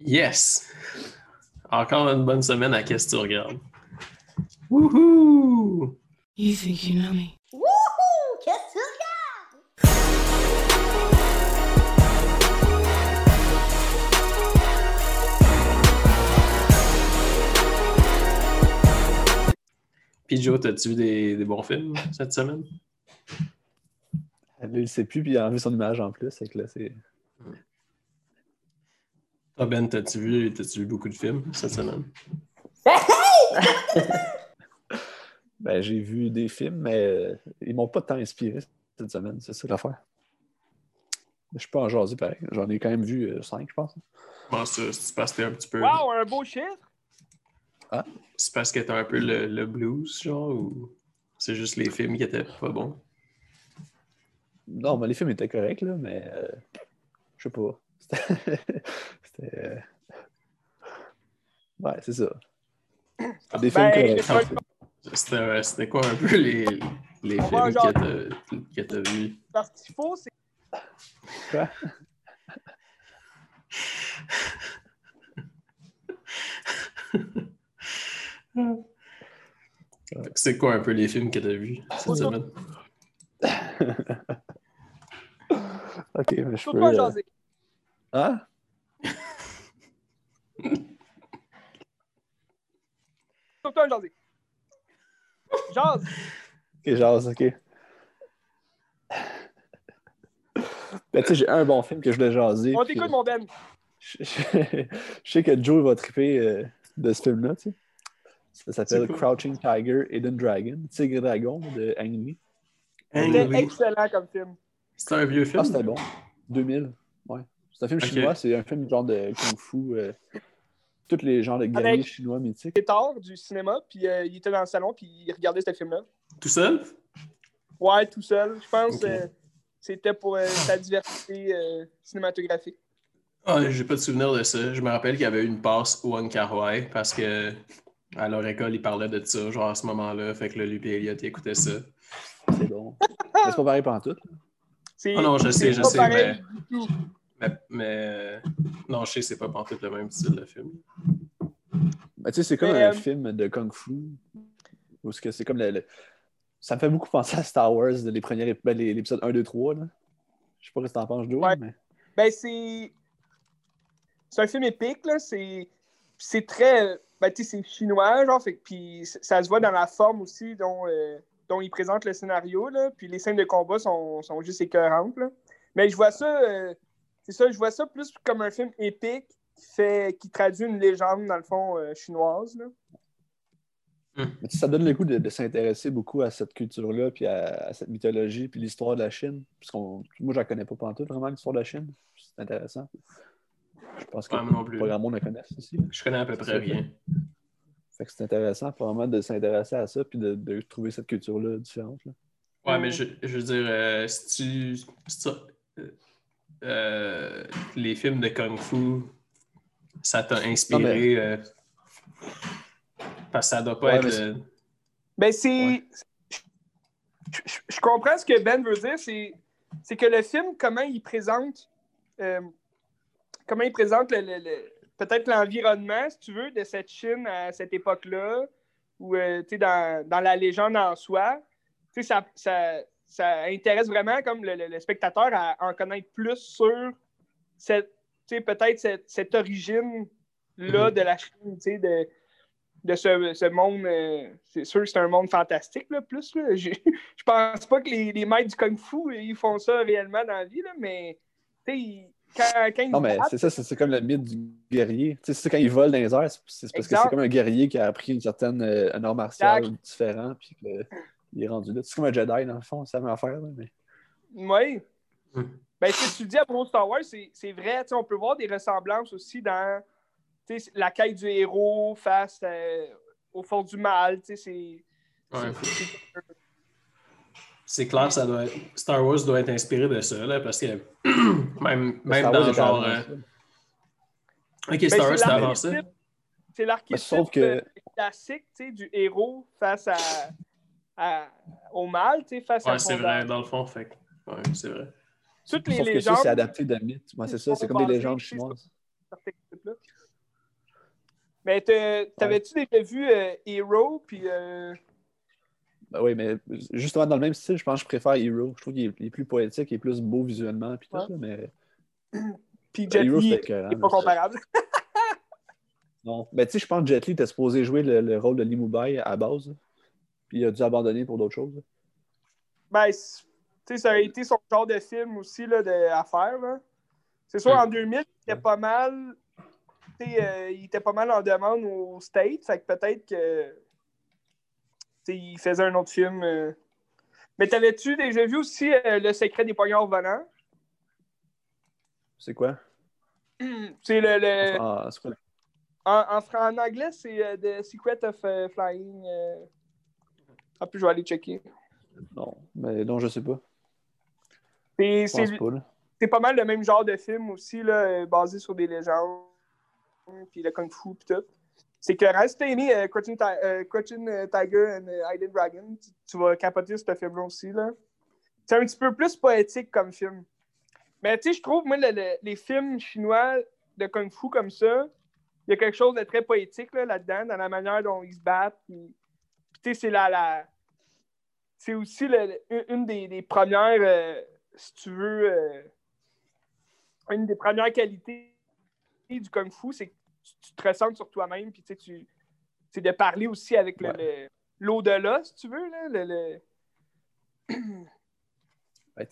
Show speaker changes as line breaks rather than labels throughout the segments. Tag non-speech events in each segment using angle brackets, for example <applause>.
Yes! Encore une bonne semaine à Qu'est-ce que tu regardes? Wouhou!
You think you know me?
Wouhou! Qu'est-ce que tu regardes?
Puis Joe, t'as-tu vu des, des bons films cette semaine?
Il ne sait plus, puis il a enlevé son image en plus. C'est que là, c'est.
Toi, Ben, t'as-tu vu, t'as-tu vu beaucoup de films cette semaine? <laughs>
Ben, j'ai vu des films, mais euh, ils m'ont pas tant inspiré cette semaine. C'est ça l'affaire. Je suis pas en jaser pareil. J'en ai quand même vu euh, cinq, je pense.
Bon, c'est parce que t'es un petit peu.
Wow, un beau chiffre!
C'est parce que t'as un peu le, le blues, genre, ou c'est juste les films qui étaient pas bons?
Non, mais les films étaient corrects, là, mais euh, je sais pas. <laughs> C'était. Euh, Ouais, c'est ça. C'était Des films
Ben,
corrects.
c'est
C'était, c'était quoi un peu les, les films
genre-
que t'as, que vus?
Parce qu'il faut, c'est
Quoi?
Que <laughs> C'est quoi un peu les films que t'as vus cette semaine? <laughs>
Ok, mais je peux.
pas
euh. Hein?
Surtout un jaser. Jase.
Ok, jase, ok. Ben, tu sais, j'ai un bon film que je voulais jaser.
On t'écoute, mon Ben.
Je, je- je sais que Joe va triper euh, de ce film-là, tu sais. Ça s'appelle? Crouching Tiger, Hidden Dragon, Tigre Dragon de Ang Lee.
C'était
Oui.
excellent comme film.
C'était un vieux film?
Ah, c'était bon. 2000, ouais. C'est un film chinois, c'est un film genre de kung fu. euh, tous les genres de guerriers
Avec-
chinois mythiques.
Il était tard du cinéma, puis euh, il était dans le salon, puis il regardait ce film-là.
Tout seul?
Ouais, tout seul. Je pense que euh, c'était pour euh, sa diversité euh, cinématographique.
Ah, j'ai pas de souvenir de ça. Je me rappelle qu'il y avait eu une passe au Wai parce que à leur école, ils parlaient de ça, genre à ce moment-là. Fait que là, lui et Elliot, ils écoutaient ça.
C'est bon. Mais c'est pas pareil pendant tout.
Ah non, je sais, je sais, mais-. Mais, non, je sais, c'est pas pantoute le même style de film.
Ben, tu sais, c'est comme
Mais,
un
euh,
film de kung fu. Où est-ce que c'est comme le, le- Ça me fait beaucoup penser à Star Wars, les premiers ép- ben, les- l'épisode 1, 2, 3. Là. Je sais pas ce que t'en penses,
Ouais.
mais.
Ben, c'est. C'est un film épique, là. C'est. C'est très. Ben, tu sais, c'est chinois, genre. Fait... que- Puis ça se voit dans la forme aussi dont, euh, dont il présente le scénario, là. Puis les scènes de combat sont, sont juste écœurantes, là. Mais je vois ça. euh, C'est ça, je vois ça plus comme un film épique qui, fait... qui traduit une légende, dans le fond, euh, chinoise, là.
mais sais, ça donne le goût de, de s'intéresser beaucoup à cette culture-là, puis à, à cette mythologie, puis l'histoire de la Chine. Parce qu'on, moi, je la connais pas pantoute, vraiment, l'histoire de la Chine. C'est intéressant. Je pense que
non plus.
pas grand monde la connaisse aussi. là.
Je connais à peu près rien.
Fait que c'est intéressant, vraiment, de s'intéresser à ça, puis de, de trouver cette culture-là différente. là.
Ouais, mais je, je veux dire, euh, si tu. si tu- euh, euh, les films de Kung Fu, ça t'a inspiré. euh, parce que ça doit pas
Ouais,
être.
mais
euh,
Ben, c'est.
Ouais.
Je, je- je comprends ce que Ben veut dire. C'est, c'est que le film, comment il présente. euh, comment il présente le, le- le- peut-être l'environnement, si tu veux, de cette Chine à cette époque-là, ou euh, tu sais, dans, dans la légende en soi. Tu sais, ça, ça, ça intéresse vraiment comme le, le- le spectateur à en connaître plus sur cette, peut-être cette, cette origine-là
Mhm.
de la Chine, de, de ce, ce monde. euh, c'est sûr que c'est un monde fantastique, là, plus. Là. <laughs> Je, je pense pas que les, les maîtres du Kung Fu, ils font ça réellement dans la vie, là, mais ils- quand, quand ils
Non, mais c'est ça, c'est comme le mythe du guerrier. C'est quand il vole dans les airs, c'est parce que c'est comme un guerrier qui a appris une certaine, euh, un art martial
Exact.
différent, puis qu'il est rendu là. C'est comme un Jedi, dans le fond, c'est la même affaire. Là, mais...
Oui.
Hmm.
Ben, ce que tu dis à propos de Star Wars, c'est c'est vrai. tu sais, On peut voir des ressemblances aussi dans tu sais, la quête du héros face euh, au fond du mal. tu sais, C'est
ouais.
c'est-
C'est clair, ça doit être- Star Wars doit être inspiré de ça, là, parce que <clears throat> même, même dans genre.
avant
euh,
ça.
Ok,
Ben,
Star Wars,
c'est
ça.
l'archétype- C'est l'archétype
sauf que-
euh, classique tu sais, du héros face à, à- au mal, tu sais, face à
Ouais, c'est
son
vrai, dans le fond. Fait. que- Ouais, c'est vrai.
Toutes les
Sauf que
légendes.
ça, c'est adapté mythes. Ouais, c'est ça, c'est comme des légendes chinoises.
Mais t'avais-tu déjà vu euh, Hero? Puis. euh,
Ben oui, mais justement, dans le même style, je pense que je préfère Hero. Je trouve qu'il est, plus poétique, il est plus beau visuellement. Puis tout,
Ouais.
là, mais <clears throat>
Puis
Ben,
Jet
Hero,
Li
c'était
est
écœurant,
est pas comparable. <laughs>
non. Ben, tu sais, je pense que Jet Li était supposé jouer le, le rôle de Lee Mubai à base. Puis il a dû abandonner pour d'autres choses. là.
Ben, tu sais, ça a été son genre de film aussi là, de, à faire. là. C'est sûr, en 2000, il était pas mal. tu sais, euh, il était pas mal en demande au States. Fait que peut-être que. tu sais, il faisait un autre film. euh. Mais t'avais-tu déjà vu aussi euh, Le secret des poignards volants?
C'est quoi? <clears throat>
C'est le. le-
Ah, c'est quoi?
en, en, en anglais, c'est euh, The Secret of Flying. En plus, je vais aller checker.
Non, mais non, je sais pas.
C'est-
pas. Là.
pas mal le même genre de film aussi, là, basé sur des légendes, puis le kung fu, puis tout. C'est que reste aimé Crouching, Crouching, euh, Tiger and Hidden Dragon, tu, tu vas capoter ce film-là aussi. Là. C'est un petit peu plus poétique comme film. Mais tu sais, je trouve, moi, le- le- les films chinois de kung fu comme ça, il y a quelque chose de très poétique là, là-dedans, dans la manière dont ils se battent. Puis, puis c'est la, la... C'est aussi le- une des, des premières, euh, si tu veux, euh, une des premières qualités du kung fu, c'est que tu, tu te ressens sur toi-même, puis tu sais, tu- c'est de parler aussi avec l'au-delà, si tu veux, là, le- le- <clears throat>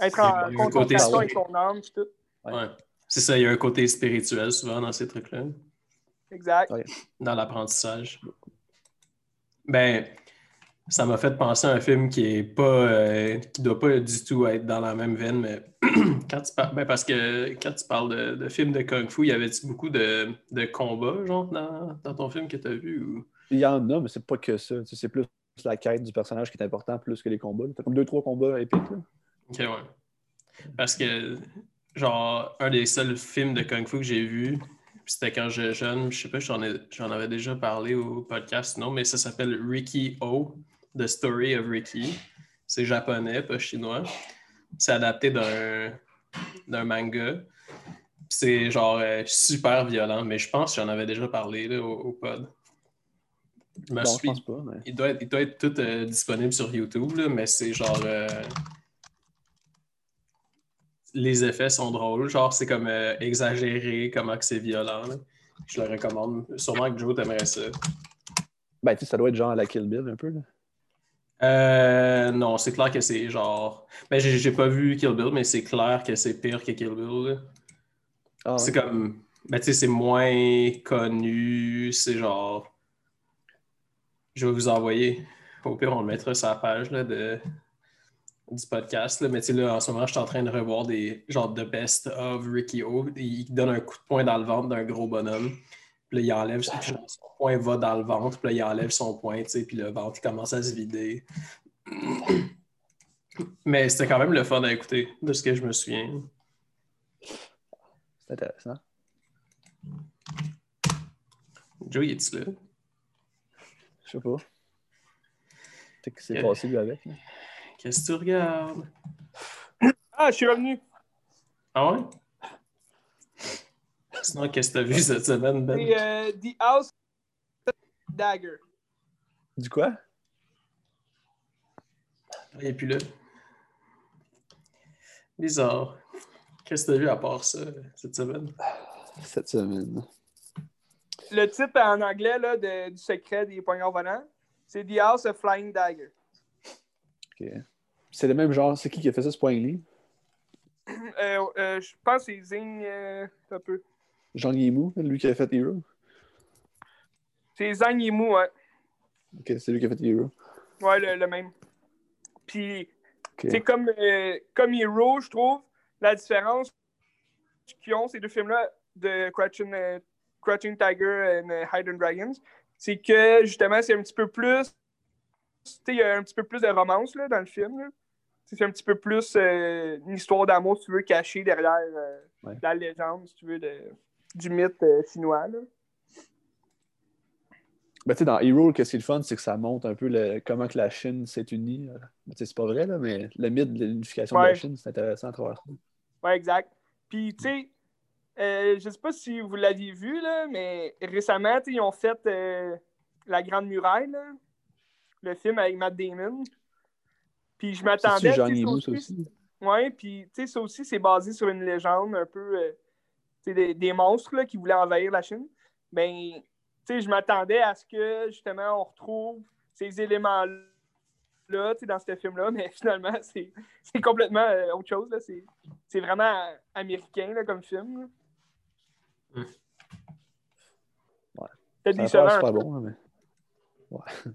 être en contemplation avec ton âme, puis tout.
Ouais.
C'est ça, il y a un côté spirituel souvent dans ces trucs-là,
Exact.
Dans l'apprentissage. Ben, ça m'a fait penser à un film qui est pas, euh, qui doit pas du tout être dans la même veine, mais <clears throat> quand tu parles, ben parce que quand tu parles de, de films de kung fu, y avait-tu beaucoup de, de combats, genre, dans, dans ton film que tu as vu? Ou...
Il y en a, mais c'est pas que ça. C'est plus la quête du personnage qui est important plus que les combats. T'as comme deux, trois combats épiques. Là.
Ok, ouais. Parce que, genre, un des seuls films de Kung Fu que j'ai vu, c'était quand j'étais jeune, je sais pas, j'en avais déjà parlé au podcast, non, mais ça s'appelle Ricky O, The Story of Ricky. C'est japonais, pas chinois. C'est adapté d'un d'un manga. C'est genre euh, super violent, mais je pense que j'en avais déjà parlé là, au, au pod. Je me
pense pas. Mais...
il doit être, il doit être tout euh, disponible sur YouTube, là, mais c'est genre. euh, Les effets sont drôles. Genre, c'est comme exagéré, comment que c'est violent. là. Je le recommande. Sûrement que Joe t'aimerait ça.
Ben, tu sais, ça doit être genre à la Kill Bill un peu. Là.
Euh, non, c'est clair que c'est genre. Ben, j'ai j'ai pas vu Kill Bill, mais c'est clair que c'est pire que Kill Bill.
Ah, ouais.
C'est comme. Ben, tu sais, c'est moins connu. C'est genre. Je vais vous envoyer. Au pire, on le mettra sur la page là, de... du podcast. Là. Mais tu sais, là, en ce moment, je suis en train de revoir des genre de best of Ricky O. Il donne un coup de poing dans le ventre d'un gros bonhomme. Puis là, il enlève son son poing va dans le ventre. Puis là, il enlève son poing, tu sais. Puis le ventre, il commence à se vider. Mais c'était quand même le fun à écouter, de ce que je me souviens.
C'est intéressant.
Joe, il est-tu là?
Je sais pas. Peut-être que c'est passé lui avec.
Qu'est-ce que tu regardes?
Ah, je suis revenu.
Ah ouais? Sinon, qu'est-ce que t'as vu cette semaine, Ben?
C'est euh, The House Dagger.
Du quoi?
Il n'est plus là. Bizarre. Qu'est-ce que t'as vu à part ça cette semaine?
Cette semaine.
Le titre en anglais là, de- du secret des poignards volants, c'est The House of Flying Dagger.
Ok. C'est le même genre. C'est qui qui a fait ça, Spring Lee?
Euh, euh, je pense que c'est Zing euh, un peu.
Jean Yimou, lui qui a fait Hero?
C'est Zhang Yimou, ouais.
Ok, c'est lui qui a fait Hero.
Ouais, le, le même. Puis, c'est comme, euh, comme Hero, je trouve, la différence qu'ils ont, ces deux films-là, de Crouching, euh, Crouching Tiger et euh, Hidden Dragons, c'est que, justement, c'est un petit peu plus... Tu sais, il y a un petit peu plus de romance, là, dans le film. C'est un petit peu plus euh, une histoire d'amour, si tu veux, cachée derrière
Ouais.
la légende, si tu veux, de, du mythe euh, chinois, là.
Ben, tu sais, dans Hero, qu'est-ce qui est le fun, c'est que ça montre un peu le- comment que la Chine s'est unie. euh. Ben, c'est pas vrai, là, mais le mythe de l'unification de la Chine, c'est intéressant à travers ça.
Ouais, exact. Puis, tu sais, Euh, je sais pas si vous l'aviez vu, là, mais récemment, ils ont fait euh, La Grande Muraille, là, le film avec Matt Damon. Puis je
C'est
m'attendais. ça aussi-. Ouais, puis tu sais, ça aussi, c'est basé sur une légende un peu. euh, des, des monstres là, qui voulaient envahir la Chine. Ben, tu sais, je m'attendais à ce que, justement, on retrouve ces éléments-là, tu sais, dans ce film-là, mais <laughs> finalement, c'est c'est complètement euh, autre chose, là. C'est c'est vraiment américain, là, comme film. là.
Hmm.
Ouais.
Peut-être décevant
pas bon, hein, mais. <laughs>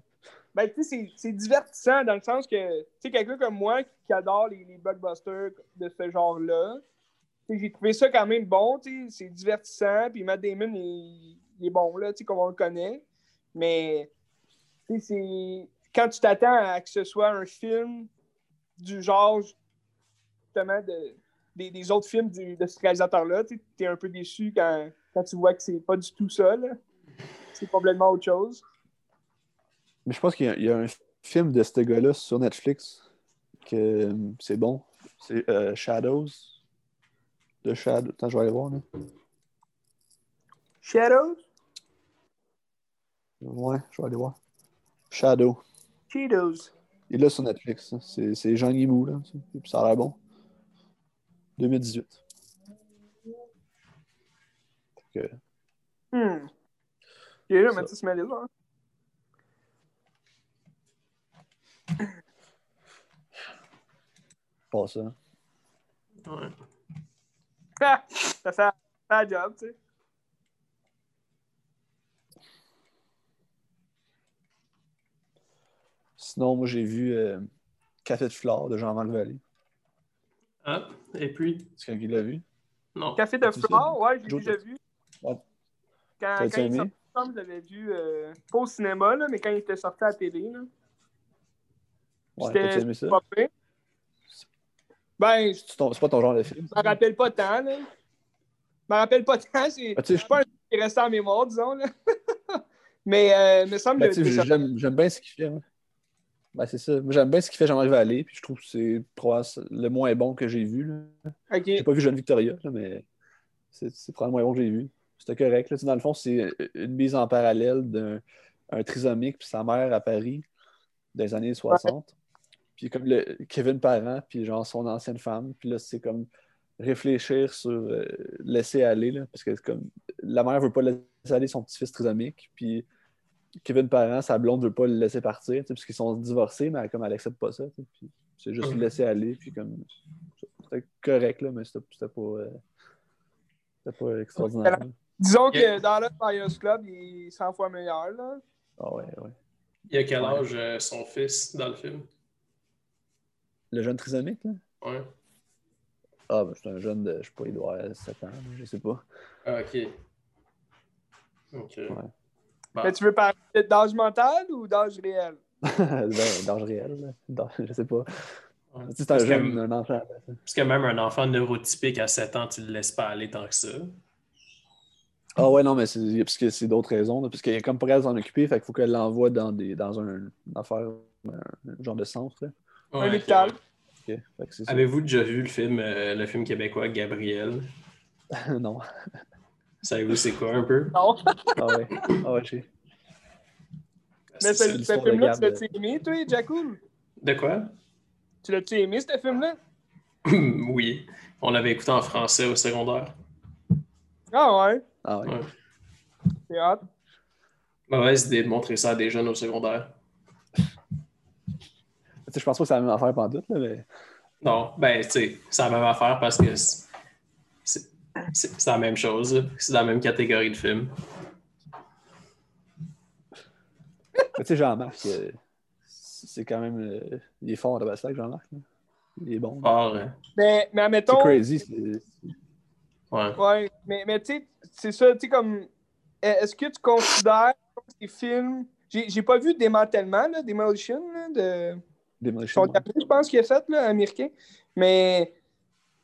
Ben, tu sais, c'est- c'est divertissant dans le sens que, tu sais, quelqu'un comme moi qui adore les, les blockbusters de ce genre-là, j'ai trouvé ça quand même bon, c'est divertissant, puis Matt Damon, il, est bon, là, comme on le connaît, mais. Quand tu t'attends à que ce soit un film du genre, justement, de, des, des autres films de ce réalisateur-là, tu es un peu déçu quand, quand tu vois que c'est pas du tout ça. C'est complètement autre chose.
Mais je pense qu'il y, a- il y a un film de ce gars-là sur Netflix que euh, c'est bon. C'est euh, Shadows. De Shadow. Attends, je vais aller voir. Là.
Shadows?
Ouais, je vais aller voir. Shadow.
Cheetos.
Il est là sur Netflix. hein. C'est c'est Jean Guimou, là. ça. Puis ça a l'air bon. 2018. Fait que,
Hmm. Ok, là,
Ça.
mettre ça sur ma liste, hein?
pas ça.
Ouais. <laughs>
Ça fait la job, tu sais.
Sinon, moi, j'ai vu euh, Café de flore de Jean-Marc Vallée.
Ah, et puis?
Est-ce que quelqu'un l'a vu?
Café
Non.
de
T'as-tu
flore, ouais, j'ai déjà vu.
Ouais.
Quand, quand il sortait, je l'avais vu, euh, pas au cinéma, là, mais quand il était sorti à la télé. Là.
Ouais, ça?
pas pire. Ben, je
C'est pas ton genre de film?
me rappelle pas tant, là. Je me rappelle pas tant, c'est
Ah,
c'est pas un film qui est resté en mémoire, disons, là. <laughs> mais, euh, il me semble
Ben,
que
j'aime, bien ce qu'il fait. moi. Ben, c'est ça. J'aime bien ce qu'il fait Jean-Marc Vallée, puis je trouve que c'est le moins bon que j'ai vu. Là.
Ok.
J'ai pas vu Jeune Victoria, là, mais c'est, probablement le moins bon que j'ai vu. C'était correct. Là. Tu sais, Dans le fond, c'est une mise en parallèle d'un un trisomique puis sa mère à Paris dans les années 60. Puis comme le Kevin Parent, puis genre son ancienne femme. Puis là, c'est comme réfléchir sur euh, laisser aller, là, parce que comme la mère veut pas laisser aller son petit-fils trisomique, puis Kevin Parent, sa blonde veut pas le laisser partir, parce qu'ils sont divorcés, mais elle, comme elle accepte pas ça, puis c'est juste le laisser aller, puis comme c'était correct, là, mais c'était pas, euh, c'était pas extraordinaire. là.
Disons que dans le Fires Club, il est 100 fois meilleur, là.
Ah ouais, ouais.
Il a quel âge euh, son fils dans le film?
Le jeune trisomique, là?
Ouais.
Ah, ben, c'est un jeune de, je sais pas, il doit avoir 7 ans, je sais pas.
Ah, ok. Ok. Bah,
Mais tu veux parler d'âge mental ou d'âge réel? <laughs>
ben, d'âge réel, je sais pas.
ouais.
Tu sais, C'est un
Parce que-
jeune, un enfant.
Parce que même un enfant neurotypique à 7 ans, tu le laisses pas aller tant que ça.
Ah ouais, non, mais c'est parce que c'est d'autres raisons. là, parce qu'il est comme capable de s'en occuper, fait qu'il faut qu'elle l'envoie dans, des, dans un, une affaire, un, genre de centre. Là.
Un
Ouais,
ça.
Avez-vous déjà vu le film, euh, le film québécois Gabriel? <laughs>
non.
Savez-vous c'est quoi un peu?
Non.
Ah ouais. Ah ouais, j'ai.
Mais
C'est
ce, film-là, tu l'as-tu aimé, toi, Jacoul?
De quoi?
Tu l'as-tu aimé, ce film-là? <clears throat>
oui. On l'avait écouté en français au secondaire.
Ah ouais,
Ah ouais.
Ouais.
c'est hot.
Mauvaise idée de montrer ça à des jeunes au secondaire.
Je pense pas que c'est la même affaire pendant tout, là, mais.
Non, ben, tu sais, c'est la même affaire parce que c'est- la même chose. C'est dans la même catégorie de film.
Mais tu sais, Jean-Marc, euh, c'est quand même. euh, il est fort de Bastac, Jean-Marc. là. Il est bon.
Fort, hein.
Mais, mais
C'est
admettons...
crazy. c'est-
Ouais.
Ouais, mais, mais tu sais, c'est ça, tu sais, comme. Est-ce que tu considères que ces films. J'ai j'ai pas vu Démantèlement, là, Demolition, là, de.
Demolition Man.
je pense qu'il a fait, là, américain. Mais,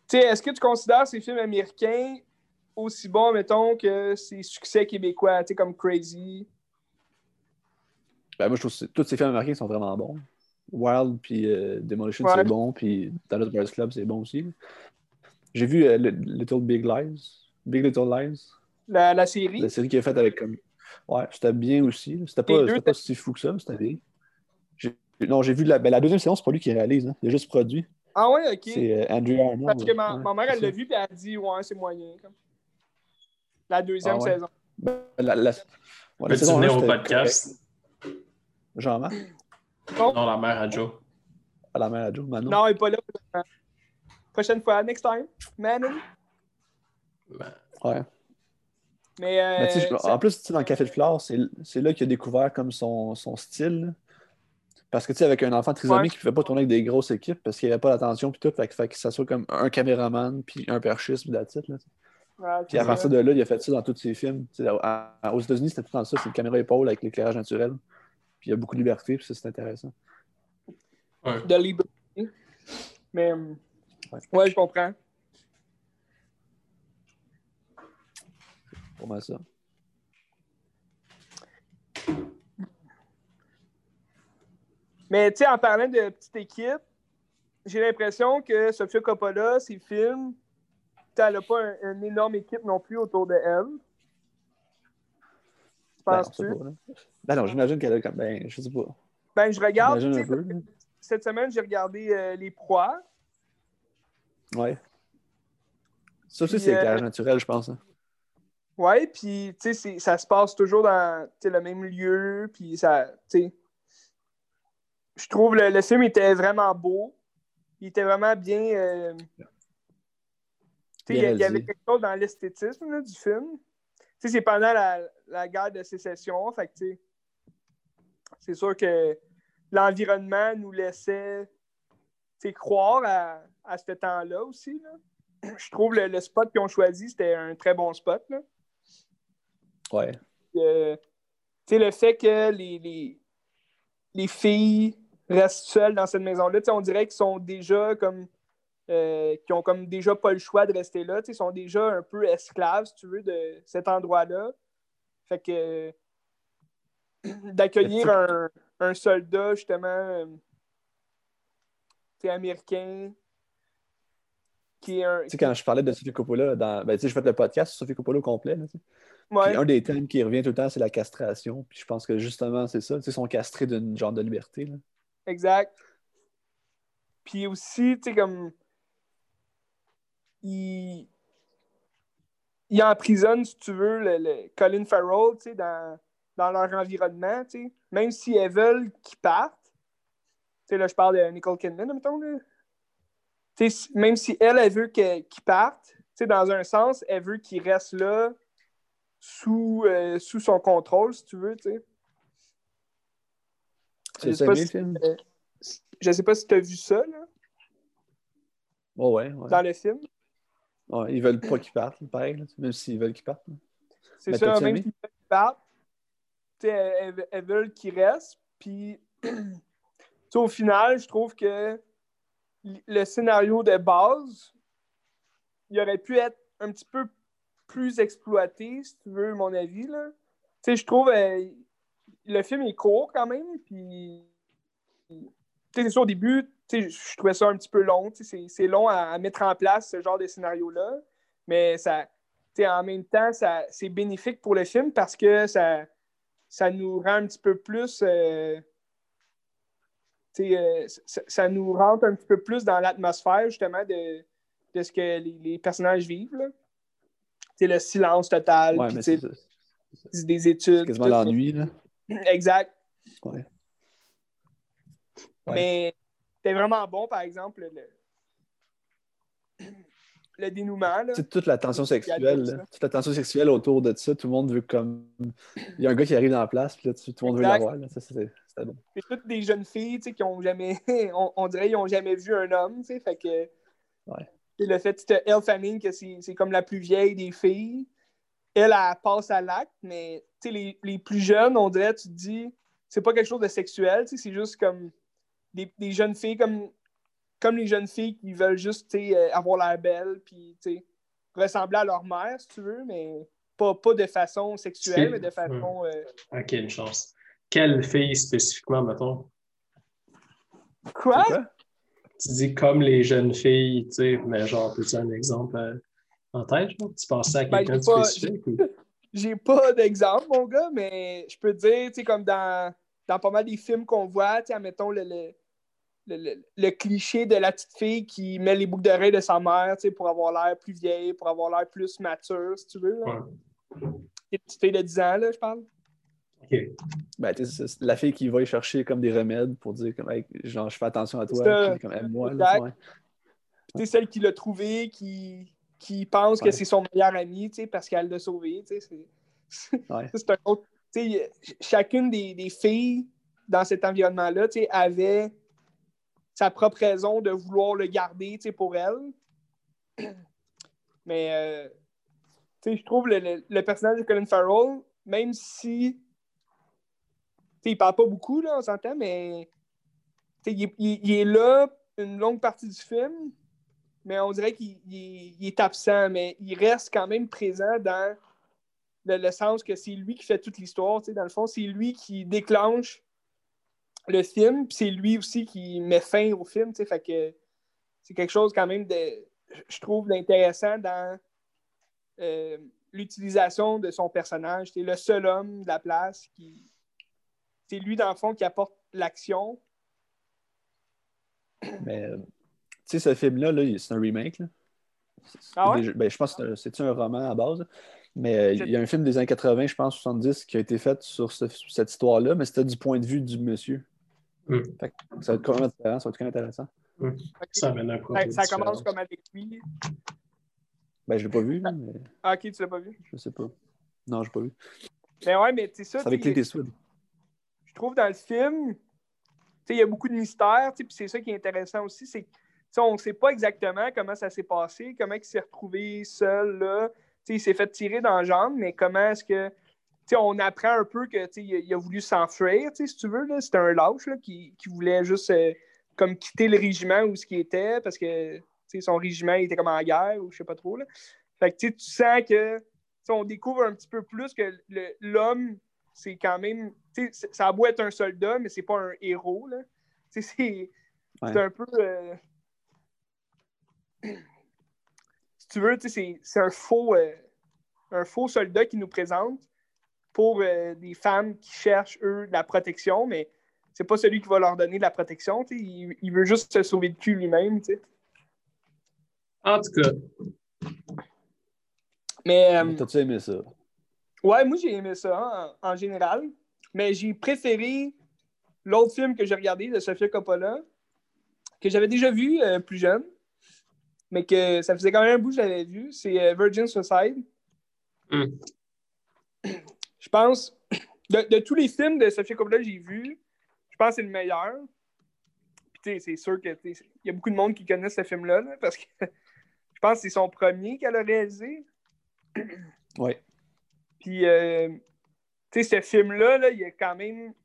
tu sais, est-ce que tu considères ces films américains aussi bons, mettons, que ces succès québécois, tu sais, comme Crazy?
Ben, moi, je trouve que tous ces films américains sont vraiment bons. Wild puis euh, Demolition,
Ouais.
c'est bon. Puis Dallas Buyers Club, c'est bon aussi. J'ai vu euh, Le- Little Big Lies. Big Little Lies.
La, la série?
La série qui est faite avec comme. Ouais, c'était bien aussi. C'était pas, pas si fou que ça, mais c'était bien. Non, j'ai vu la, ben, la deuxième séance, c'est pas lui qui réalise. Hein. Il a juste produit.
Ah ouais, ok.
C'est euh, Andrew Arnold.
Parce que ma,
Ouais,
ma mère, elle l'a vu, puis elle a dit, ouais, c'est moyen. Comme. La deuxième
Ah ouais?
saison.
Ben, la, la... ouais, la
Peux-tu venir au podcast?
Jean-Marc,
Non,
Non, la mère à Joe.
à la mère à Joe, Manon.
non, il n'est pas là. Prochaine fois, next time. Manon?
Ben,
Ouais.
Mais, euh,
Mais en plus, tu sais, dans le Café de Flore, c'est c'est là qu'il a découvert comme son, son style. Parce que tu sais, avec un enfant trisomique,
Ouais.
il ne pouvait pas tourner avec des grosses équipes parce qu'il n'y avait pas l'attention puis tout. Fait, que- fait que ça soit comme un caméraman puis un perchiste puis là.
Ouais,
Puis à partir
ça.
de là, il a fait ça dans tous ses films. À- à- aux États-Unis, c'était tout dans ça. C'est une caméra épaule avec l'éclairage naturel. Puis il y a beaucoup de liberté, puis ça, c'est intéressant.
ouais.
de liberté. Mais, euh,
Ouais.
ouais, je comprends.
Pour moi, ça.
Mais tu sais, en parlant de petite équipe, j'ai l'impression que Sofia Coppola, ses films, elle n'a pas un- une énorme équipe non plus autour de elle.
Ben,
Penses-tu?
là. Ben non, j'imagine qu'elle a comme. Ben, je sais pas.
Ben, je regarde. Cette semaine, j'ai regardé euh, Les Proies.
Ouais. Ça aussi, c'est
euh,
l'éclairage naturel, je pense. hein.
Ouais, puis tu sais, ça se passe toujours dans le même lieu, puis ça, tu sais. Je trouve le, le film était vraiment beau. Il était vraiment bien. euh, il y, avait quelque chose dans l'esthétisme du film. C'est pendant la, la guerre de sécession, fait c'est sûr que l'environnement nous laissait croire à, à ce temps-là aussi. Là. Je trouve le, le spot qu'ils ont choisi, c'était un très bon spot. Là.
Ouais.
Euh, le fait que les, les, les filles restent seules dans cette maison-là, on dirait qu'ils sont déjà comme. euh, qui ont comme déjà pas le choix de rester là. Ils sont déjà un peu esclaves, si tu veux, de cet endroit-là. Fait que <clears throat> d'accueillir un, un soldat, justement, euh, américain, qui est un.
Tu sais, quand je parlais de Sophie Coppola, dans... ben, tu sais, je fais le podcast sur Sophie Coppola au complet. là, tu sais.
Ouais.
Puis un des thèmes qui revient tout le temps, c'est la castration. Puis je pense que justement, c'est ça. Ils sont castrés d'une genre de liberté. Là.
Exact. Puis aussi, tu sais, comme. Il. Il emprisonne, si tu veux, le, le Colin Farrell, tu sais, dans, dans leur environnement, tu sais. Même si elles veulent qu'ils partent. Tu sais, là, je parle de Nicole Kidman, mettons, là. Tu sais, même si elle, elle veut qu'ils partent, tu sais, dans un sens, elle veut qu'ils restent là sous, euh, sous son contrôle, si tu veux, tu sais. Je sais pas si-
film?
euh, Je sais pas si tu as vu ça, là,
Oh, ouais, ouais.
dans le film.
Ils veulent pas qu'ils partent, pareil, là, même s'ils veulent qu'ils partent.
C'est ça, même s'ils veulent qu'ils partent, elles, veulent qu'ils restent. Puis, <clears throat> au final, je trouve que le scénario de base, il aurait pu être un petit peu plus exploité, si tu veux, mon avis. Là. Tu sais, je trouve euh, le film est court quand même. Puis, c'est sûr, au début, je trouvais ça un petit peu long. C'est c'est long à, à mettre en place ce genre de scénario-là. Mais ça, en même temps, ça- c'est bénéfique pour le film parce que ça, ça nous rend un petit peu plus. euh, euh, ça, ça nous rentre un petit peu plus dans l'atmosphère, justement, de, de ce que les, les personnages vivent. là. Le silence total,
Ouais, c'est
c'est des
C'est
études.
quasiment
tout ça.
l'ennui, là. <laughs>
Exact.
Ouais. Ouais.
Mais c'était vraiment bon, par exemple, le, <clears throat> le dénouement. Là.
Toute la tension sexuelle, là, toute la tension sexuelle autour de ça, tout le monde veut comme. Il y a un gars qui arrive dans la place, puis là, tout le monde veut
Exact.
l'avoir. là. Ça, c'était c'était bon.
C'est toutes des jeunes filles tu sais, qui ont jamais. <laughs> on, on dirait qu'ils n'ont jamais vu un homme. tu sais, Fait que.
Ouais.
Et le fait que Elle Fanning, que c'est comme la plus vieille des filles, elle, elle passe à l'acte, mais tu sais, les, les plus jeunes, on dirait, tu te dis, c'est pas quelque chose de sexuel, tu sais, c'est juste comme des, des jeunes filles comme, comme les jeunes filles qui veulent juste tu sais, euh, avoir l'air belle, puis tu sais, ressembler à leur mère, si tu veux, mais pas, pas de façon sexuelle, mais de façon. euh,
Ok, une chance. Quelle fille spécifiquement, mettons?
Quoi?
Tu dis comme les jeunes filles, tu sais, mais genre, peux-tu un exemple? En tête? genre? Tu pensais à
Ben,
quelqu'un de
pas-
spécifique? ou- <laughs>
J'ai pas d'exemple, mon gars, mais je peux te dire, tu sais, comme dans, dans pas mal des films qu'on voit, tu sais, admettons le, le, le, le- le cliché de la petite fille qui met les boucles d'oreilles de sa mère, tu sais, pour avoir l'air plus vieille, pour avoir l'air plus mature, si tu veux. là.
Ouais.
Une petite fille de 10 ans, là, je parle.
OK.
Ben, tu sais, c'est c'est la fille qui va y chercher comme des remèdes pour dire comme Hey, genre je fais attention à
C'est
toi, puis comme aime-moi. ouais.
Tu sais, celle qui l'a trouvé, qui, qui pense que c'est son meilleur ami, tu sais, parce qu'elle l'a sauvé, tu sais, c'est... <laughs>
Ouais.
un autre... Tu sais, ch- chacune des, des filles dans cet environnement-là, tu sais, avait sa propre raison de vouloir le garder, tu sais, pour elle. <clears throat> Mais, euh, tu sais, je trouve le, le- le personnage de Colin Farrell, même si... Tu sais, il parle pas beaucoup, là, on s'entend, mais... tu sais, il- il est là une longue partie du film, mais on dirait qu'il il est- absent, mais il reste quand même présent dans le, le sens que c'est lui qui fait toute l'histoire. Dans le fond, c'est lui qui déclenche le film, puis c'est lui aussi qui met fin au film. Fait que c'est quelque chose quand même de, je trouve, d'intéressant dans euh, l'utilisation de son personnage. C'est le seul homme de la place qui. C'est lui, dans le fond, qui apporte l'action.
Mais euh, sais, ce film-là, là, c'est un remake. Là.
Ah ouais?
ben, je pense que c'est- c'est un roman à base. Mais euh, il y a un film des années 80, je pense, 70, qui a été fait sur ce- sur cette histoire-là, mais c'était du point de vue du monsieur.
Hmm.
Fait que ça va être complètement différent, ça va être très intéressant.
Ça amène un
Ça,
propos
ça commence comme avec lui.
Ben, je l'ai pas vu, mais
Ah, ok, tu l'as pas vu?
je sais pas. Non, je l'ai pas vu.
Mais ouais, mais c'est ça.
C'est avec
tu sais,
Clint Eastwood.
je trouve dans le film, tu sais, il y a beaucoup de mystères, tu sais, puis c'est ça qui est intéressant aussi, c'est que tu on ne sait pas exactement comment ça s'est passé, comment il s'est retrouvé seul là. Il s'est fait tirer dans la jambe, mais comment est-ce que. on apprend un peu sais, il a, voulu s'enfuir, si tu veux. là. C'était un lâche là, qui, qui voulait juste euh, comme quitter le régiment où ce qui était parce que son régiment il était comme en guerre ou je sais pas trop. Là. Fait que tu sens que on découvre un petit peu plus que le- l'homme, c'est quand même. Ça a beau être un soldat, mais c'est pas un héros. Là. C'est
Ouais.
c'est un peu. euh, <clears throat> Si tu veux, tu sais, c'est un faux, euh, un faux soldat qui nous présente pour euh, des femmes qui cherchent, eux, de la protection, mais c'est pas celui qui va leur donner de la protection. Il, il veut juste se sauver le cul lui-même.
En tout cas,
Mais. euh,
T'as-tu aimé ça?
Ouais, moi j'ai aimé ça hein, en, en général, mais j'ai préféré l'autre film que j'ai regardé de Sofia Coppola, que j'avais déjà vu euh, plus jeune, mais que ça faisait quand même un bout que je l'avais vu, c'est euh, Virgin Suicide.
Hmm.
Je pense, de, de tous les films de Sofia Coppola que j'ai vus, je pense que c'est le meilleur. Puis tu sais, c'est sûr que tu sais, il y a beaucoup de monde qui connaît ce film-là, là, parce que <laughs> je pense que c'est son premier qu'elle a réalisé. <clears throat>
Ouais.
Puis, euh, tu sais, ce film-là, là, il y a quand même. Tu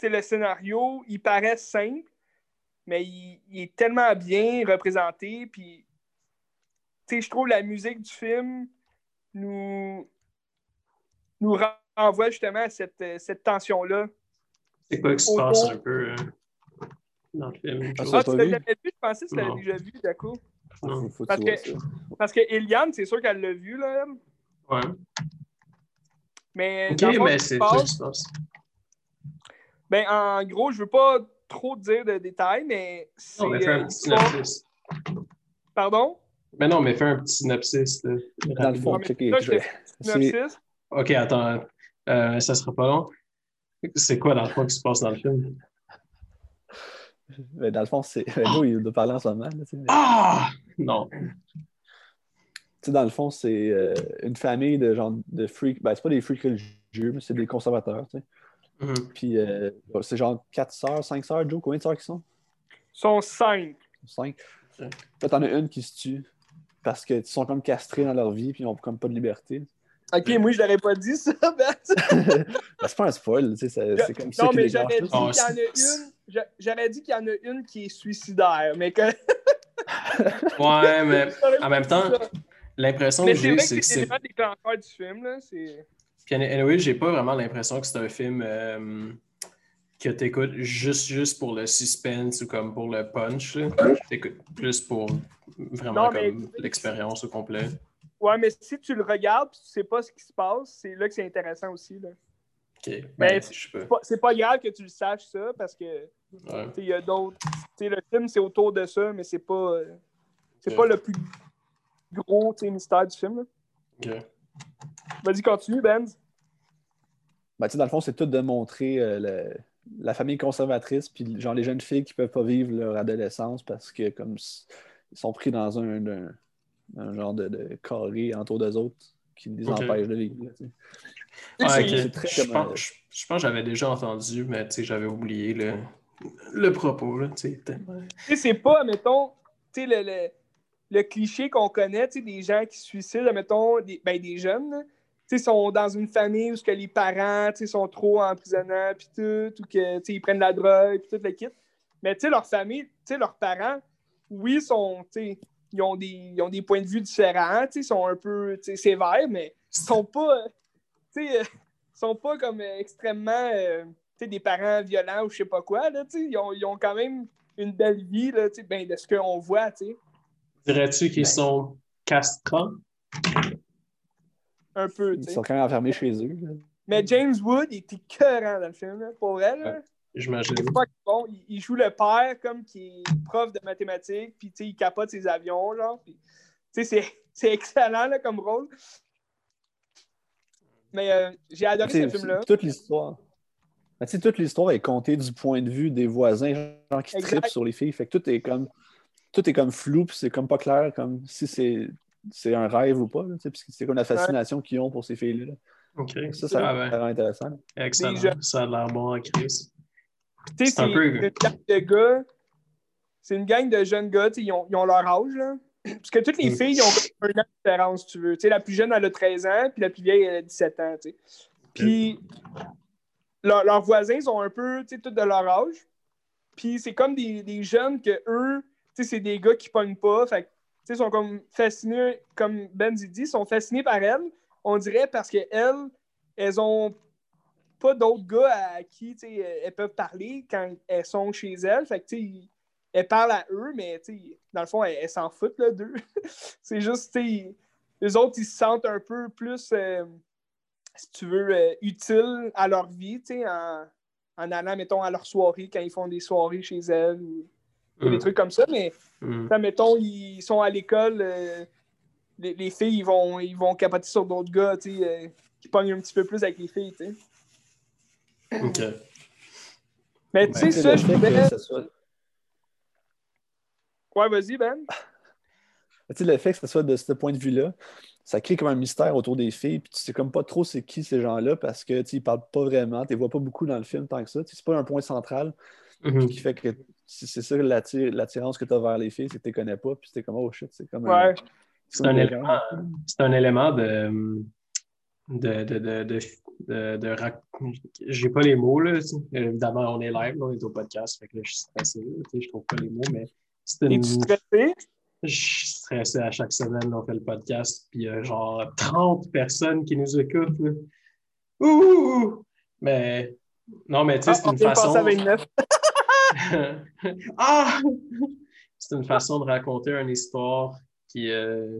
sais, le scénario, il paraît simple, mais il, il est tellement bien représenté. Puis, tu sais, je trouve la musique du film nous, nous renvoie justement à cette, euh, cette tension-là.
c'est quoi qui se passe un peu euh, dans le film?
Ah,
Ah, tu l'as
vu?
jamais vu? Je pensais que tu l'avais
Non.
déjà vu, d'accord.
Non.
Faut que
Parce que-. Parce que Eliane, c'est sûr qu'elle l'a vu, là. elle.
Ouais.
Mais,
Ok, mais c'est
se
ça
passe-
qui se passe?
Ben, en gros, je veux pas trop dire de détails, mais c'est.
Non, mais fais
euh,
un petit synopsis.
Pardon?
Mais non, mais fais un petit synopsis. là,
Dans le fond,
mais là, je fais synopsis.
Ok, attends. Euh, ça sera pas long. C'est quoi dans le fond qui se passe dans le film?
ben, dans le fond, c'est. Ben, Joe, il doit parler en ce moment. là, mais-
Ah! Non.
Tu sais, dans le fond, c'est euh, une famille de genre de freaks. Ben, c'est pas des freaks religieux, mais c'est des conservateurs, tu sais.
Mhm.
Puis euh, c'est genre quatre sœurs, cinq sœurs, Joe. Combien de sœurs qui sont?
Ils sont cinq.
Cinq.
Ouais.
Là, t'en as une qui se tue parce qu'ils sont comme castrés dans leur vie puis ils ont comme pas de liberté.
Ok, moi, je l'aurais pas dit ça, <laughs> Ben. <laughs>
Ben, c'est pas un spoil, tu sais, c'est comme ça
Non, mais j'aurais dit qu'il y en a
c'est-
une. j'a- J'aurais dit qu'il y en a une qui est suicidaire, mais que. <laughs>
Ouais, mais en même temps, l'impression que
c'est
j'ai, c'est
que
que
c'est
c'est.
l'élément déclencheur du film, là. C'est.
Puis, anyway, j'ai pas vraiment l'impression que c'est un film euh, que t'écoutes juste, juste pour le suspense ou comme pour le punch. T'écoutes plus pour vraiment l'expérience au complet.
Ouais, mais si tu le regardes et tu sais pas ce qui se passe, c'est là que c'est intéressant aussi. Là.
Ok.
Mais
Ben.
C'est pas- grave que tu le saches, ça, parce que
Ouais.
tu il y a d'autres. tu Le film, c'est autour de ça, mais c'est pas. euh, C'est
Ouais.
pas le plus gros tu mystère du film. là.
Ok.
Vas-y, continue, Ben.
Ben, tu sais, dans le fond, c'est tout de montrer euh, le- la famille conservatrice, puis genre les jeunes filles qui peuvent pas vivre leur adolescence parce que comme ils sont pris dans un, un- un genre de, de carré autour d'eux autres qui les
Ok.
empêche de vivre.
Ah,
très
Je
comme,
pense,
euh,
je, je pense que j'avais déjà entendu, mais tu sais, j'avais oublié le, le propos. Là,
c'est pas, mettons, tu sais, le, le, le cliché qu'on connaît, tu sais, des gens qui se suicident, mettons, des, ben, des jeunes, là. tu sais, sont dans une famille où ce que les parents, sont trop emprisonnants, puis tout, ou que, tu sais, ils prennent de la drogue, puis tout le kit. Mais, leur famille, leurs parents, oui, sont, ils ont, des, ils ont des points de vue différents, ils sont un peu, sévères, mais ils sont pas, euh, euh, sont pas comme euh, extrêmement, euh, des parents violents ou je sais pas quoi, là, ils ont, ils ont quand même une belle vie, là, ben, de ce qu'on voit,
Dirais-tu qu'ils
Ben.
sont castrants?
Un peu, tu
Ils sont quand même enfermés chez eux. là.
Mais James Wood, il était cœurant dans le film, là, pour elle, là.
J'imagine.
Bon. Il, il joue le père comme qui est prof de mathématiques, puis tu sais, il capote ses avions, genre. puis, tu sais, c'est, <laughs> c'est excellent là, comme rôle. Mais euh, j'ai adoré ce film-là.
Toute l'histoire. Ben, tu toute l'histoire est contée du point de vue des voisins, gens qui
Exact.
trippent sur les filles. Fait que tout est comme tout est comme flou, puis c'est comme pas clair comme si c'est c'est un rêve ou pas. là, parce que c'est comme la fascination qu'ils ont pour ces filles-là.
OK.
Ça, ça
Ah,
rend intéressant. là.
excellent. Ça a l'air bon en crise.
Tu sais,
C'est un
c'est
peu-
une gang de gars. C'est une gang de jeunes gars, tu sais, ils ont, ils ont leur âge, là. <clears throat> Parce que toutes les
Mm.
filles, ils ont un an de différence, si tu veux. Tu sais, la plus jeune, elle a 13 ans, puis la plus vieille, elle a 17 ans, tu sais. Puis, leur- leurs voisins, ils ont un peu, tu sais, tous de leur âge. Puis, c'est comme des, des jeunes que eux, tu sais, c'est des gars qui pognent pas. Fait que, tu sais, ils sont comme fascinés, comme Ben dit, ils sont fascinés par elles, on dirait, parce qu'elles, elles ont pas d'autres gars à qui elles peuvent parler quand elles sont chez elles. Fait que, elles parlent à eux, mais dans le fond, elles s'en foutent d'eux. <laughs> c'est juste, les autres, ils se sentent un peu plus, euh, si tu veux, euh, utiles à leur vie, en, en allant, mettons, à leur soirée, quand ils font des soirées chez elles ou des
Mm.
trucs comme ça. Mais,
Mm.
mettons, ils sont à l'école, euh, les, les filles, ils vont, ils vont capoter sur d'autres gars, tu sais, euh, qui pognent un petit peu plus avec les filles, tu sais.
OK.
Mais tu sais, ça, je
ça soit-
Ouais, vas-y, Ben.
Tu sais, le fait que ce soit de ce point de vue-là, ça crée comme un mystère autour des filles, puis tu sais comme pas trop c'est qui ces gens-là parce que tu sais, ils parlent pas vraiment, tu les vois pas beaucoup dans le film tant que ça. Tu sais, C'est pas un point central
Mhm.
qui fait que c'est c'est ça l'attir- l'attirance que tu as vers les filles, c'est que tu les connais pas, puis c'était comme oh shit, c'est comme
Ouais.
C'est
comme
un, élément, c'est un élément de. de, de, de, de, de, de rac- J'ai pas les mots, là. Évidemment, on est live, là, on est au podcast, fait que là, je suis stressé. là, tu sais, Je trouve pas les mots, mais c'est une.
Es-tu stressé?
Je suis stressé à chaque semaine, là, on fait le podcast, puis il y a genre 30 personnes qui nous écoutent. là. Ouh! Mais. Non, mais tu sais,
Ah,
c'est
on
une façon.
Passer à 29.
ah! C'est une façon de raconter une histoire qui, euh,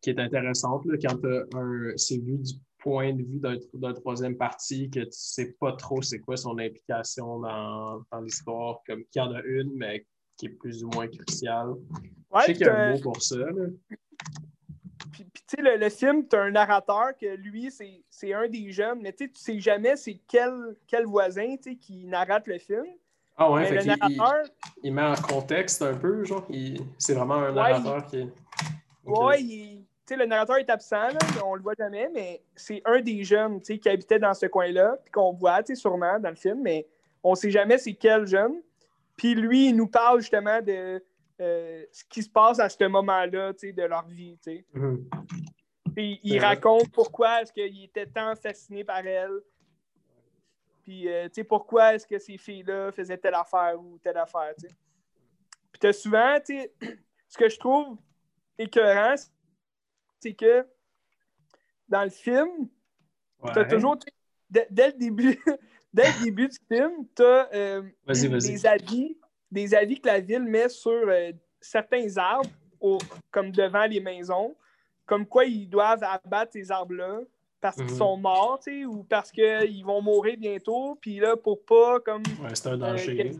qui est intéressante là, quand c'est vu du point de vue d'un, troisième parti que tu sais pas trop c'est quoi son implication dans, dans l'histoire, comme qu'il y en a une, mais qui est plus ou moins cruciale.
Ouais,
Je sais qu'il y a un mot pour ça. là.
puis- puis, tu sais, le, le film, tu as un narrateur que lui, c'est, un des jeunes, mais tu sais, jamais c'est quel, quel voisin qui narrate le film.
Ah ouais, fait
le
il, met en contexte un peu, genre, c'est vraiment un
Ouais,
narrateur qui.
Ouais, il- sais, le narrateur est absent, là, on le voit jamais, mais c'est un des jeunes qui habitait dans ce coin-là, puis qu'on voit sûrement dans le film, mais on sait jamais c'est quel jeune. Puis lui, il nous parle justement de euh, ce qui se passe à ce moment-là de leur vie.
Mhm.
Puis il raconte pourquoi est-ce qu'il était tant fasciné par elle. Puis, euh, tu sais, pourquoi est-ce que ces filles-là faisaient telle affaire ou telle affaire, tu sais? Puis t'as souvent, tu sais, <clears throat> ce que je trouve écœurant, c'est que dans le film, t'as
Ouais.
toujours, tu sais, dès, dès le début, <laughs> dès le début du film, t'as euh,
Vas-y, vas-y.
des avis, des avis que la ville met sur euh, certains arbres, au- comme devant les maisons, comme quoi ils doivent abattre ces arbres-là parce qu'ils
Mhm.
sont morts, tu sais, ou parce qu'ils vont mourir bientôt, puis là, pour pas, comme...
Ouais, c'est un danger.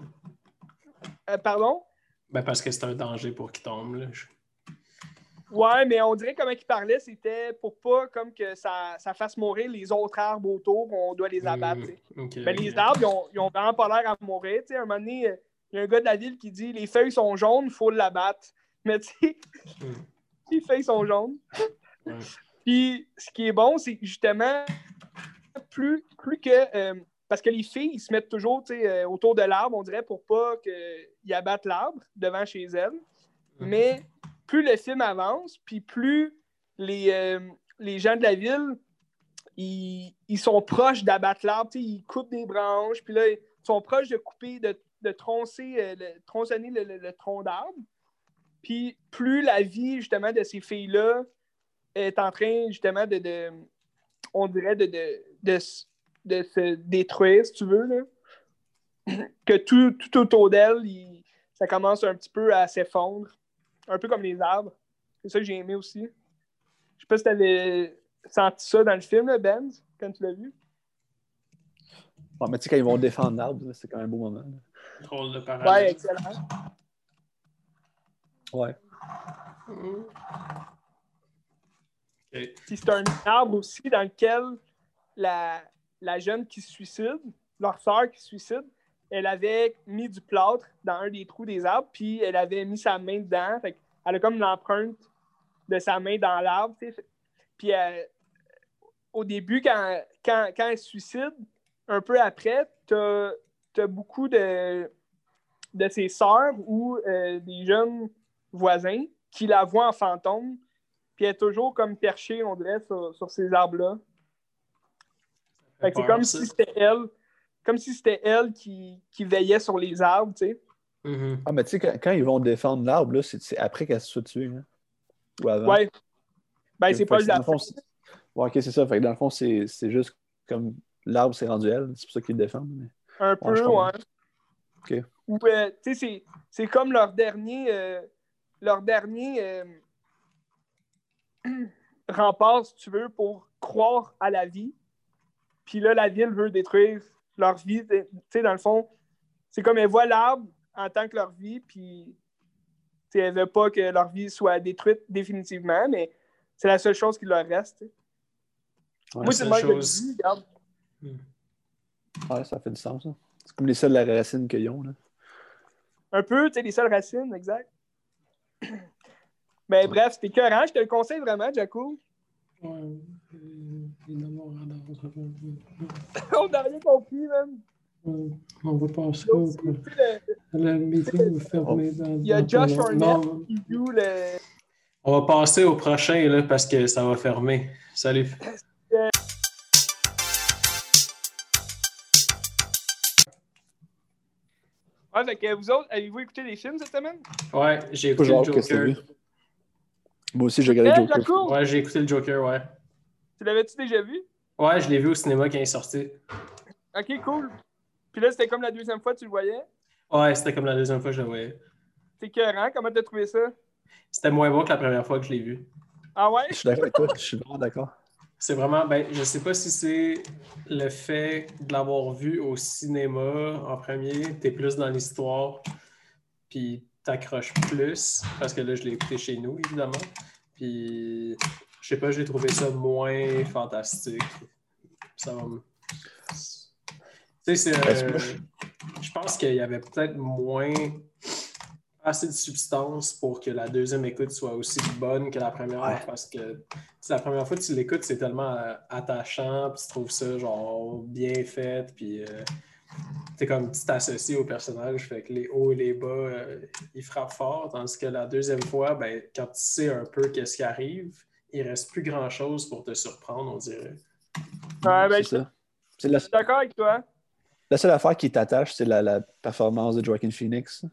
Euh, pardon?
Ben, parce que c'est un danger pour qu'il tombe. Là.
Ouais, mais on dirait comment il parlait, c'était pour pas comme que ça, ça fasse mourir les autres arbres autour, on doit les abattre. Ben,
ok.
les arbres, ils ont, ils ont vraiment pas l'air à mourir. tu sais. À un moment donné, euh, il y a un gars de la ville qui dit les feuilles sont jaunes, il faut l'abattre. Mais tu sais,
Hmm. <laughs>
les feuilles sont jaunes. Puis ce qui est bon, c'est justement, plus, plus que. euh, parce que les filles, ils se mettent toujours euh, autour de l'arbre, on dirait, pour pas qu'ils abattent l'arbre devant chez elles.
Mhm.
Mais plus le film avance, puis plus les, euh, les gens de la ville, ils, ils sont proches d'abattre l'arbre, ils coupent des branches, puis là, ils sont proches de couper, de, de troncer, euh, le- tronçonner le, le- le tronc d'arbre. Puis plus la vie, justement, de ces filles-là est en train, justement, de, de- on dirait, de, de, de, de se détruire, si tu veux, là. <clears throat> que tout, tout autour d'elle, il- ça commence un petit peu à s'effondre. Un peu comme les arbres. C'est ça que j'ai aimé aussi. Je sais pas si tu avais senti ça dans le film, là, Ben, quand tu l'as vu.
Bon, mais tu sais, quand ils vont défendre l'arbre, c'est quand même un beau moment. là.
Drôle de
Ouais, excellent.
Ouais.
Hmm.
C'est un arbre aussi dans lequel la, la jeune qui se suicide, leur sœur qui se suicide, elle avait mis du plâtre dans un des trous des arbres, puis elle avait mis sa main dedans. Fait elle a comme l'empreinte de sa main dans l'arbre. Puis euh, au début, quand, quand, quand elle se suicide, un peu après, tu as, beaucoup de, de ses sœurs ou euh, des jeunes voisins qui la voient en fantôme, puis elle est toujours comme perchée, on dirait, sur, sur ces arbres-là. Fait que c'est comme
ça.
si c'était elle, comme si c'était elle qui, qui veillait sur les arbres, tu sais.
Mhm.
Ah, mais tu sais, quand, quand ils vont défendre l'arbre, là, c'est après qu'elle se soit tuée. Hein? Ou avant.
Ouais. Ben, c'est pas
dans
la
le fond, Ouais, ok, c'est ça. Fait que dans le fond, c'est c'est juste comme l'arbre s'est rendu elle. C'est pour ça qu'ils le défendent. mais-
Un peu, ouais.
Ok.
Ou, euh, tu sais, c'est- c'est comme leur dernier, euh, leur dernier euh, <clears throat> rempart, si tu veux, pour croire à la vie. Puis là, la ville veut détruire leur vie. Tu sais, dans le fond, c'est comme elles voient l'arbre en tant que leur vie, puis tu sais, elles veulent pas que leur vie soit détruite définitivement, mais c'est la seule chose qui leur reste.
Ouais,
Moi, c'est je
chose-
dis, regarde.
Ouais, ça fait du sens. ça. C'est comme les seules racines qu'ils ont. Là.
Un peu, tu sais, les seules racines, exact. <clears throat> Ben bref, c'était écœurant. Je te le conseille vraiment, Jaco.
Ouais, <laughs> euh, radar,
On n'a rien compris, même.
euh, On va passer au
le-
meeting fermé dans
il y a Josh qui joue le.
On va passer au prochain là, parce que ça va fermer. Salut.
Ouais, fait que vous autres, avez-vous écouté des films cette semaine?
Ouais, j'ai écouté Joker.
Moi aussi, j'ai regardé
Eh,
Joker.
Ouais, j'ai écouté le Joker, ouais.
tu l'avais-tu déjà vu?
Ouais, je l'ai vu au cinéma quand il est sorti.
Ok, cool. Puis là, c'était comme la deuxième fois que tu le voyais?
Ouais, c'était comme la deuxième fois que je le voyais.
C'est écœurant. Comment t'as trouvé ça?
C'était moins bon que la première fois que je l'ai vu.
Ah ouais?
Je suis d'accord avec toi. Je suis vraiment d'accord.
C'est vraiment, ben, je sais pas si c'est le fait de l'avoir vu au cinéma en premier, t'es plus dans l'histoire, puis t'accroches plus, parce que là, je l'ai écouté chez nous, évidemment. Puis, je sais pas, j'ai trouvé ça moins fantastique. Ça va me... Tu sais, c'est...
Parce que
euh,
je-
pense qu'il y avait peut-être moins assez de substance pour que la deuxième écoute soit aussi bonne que la première
Ouais.
parce que la première fois que tu l'écoutes, c'est tellement euh, attachant, puis tu trouves ça genre bien fait, puis euh, t'es comme tu t'associes au personnage, fait que les hauts et les bas, euh, ils frappent fort, tandis que la deuxième fois, ben, quand tu sais un peu qu'est-ce qui arrive, il reste plus grand chose pour te surprendre, on dirait.
Ouais, ben,
c'est
je
ça. C'est la,
je suis d'accord avec toi.
la seule affaire qui t'attache, c'est la, la performance de Joaquin Phoenix.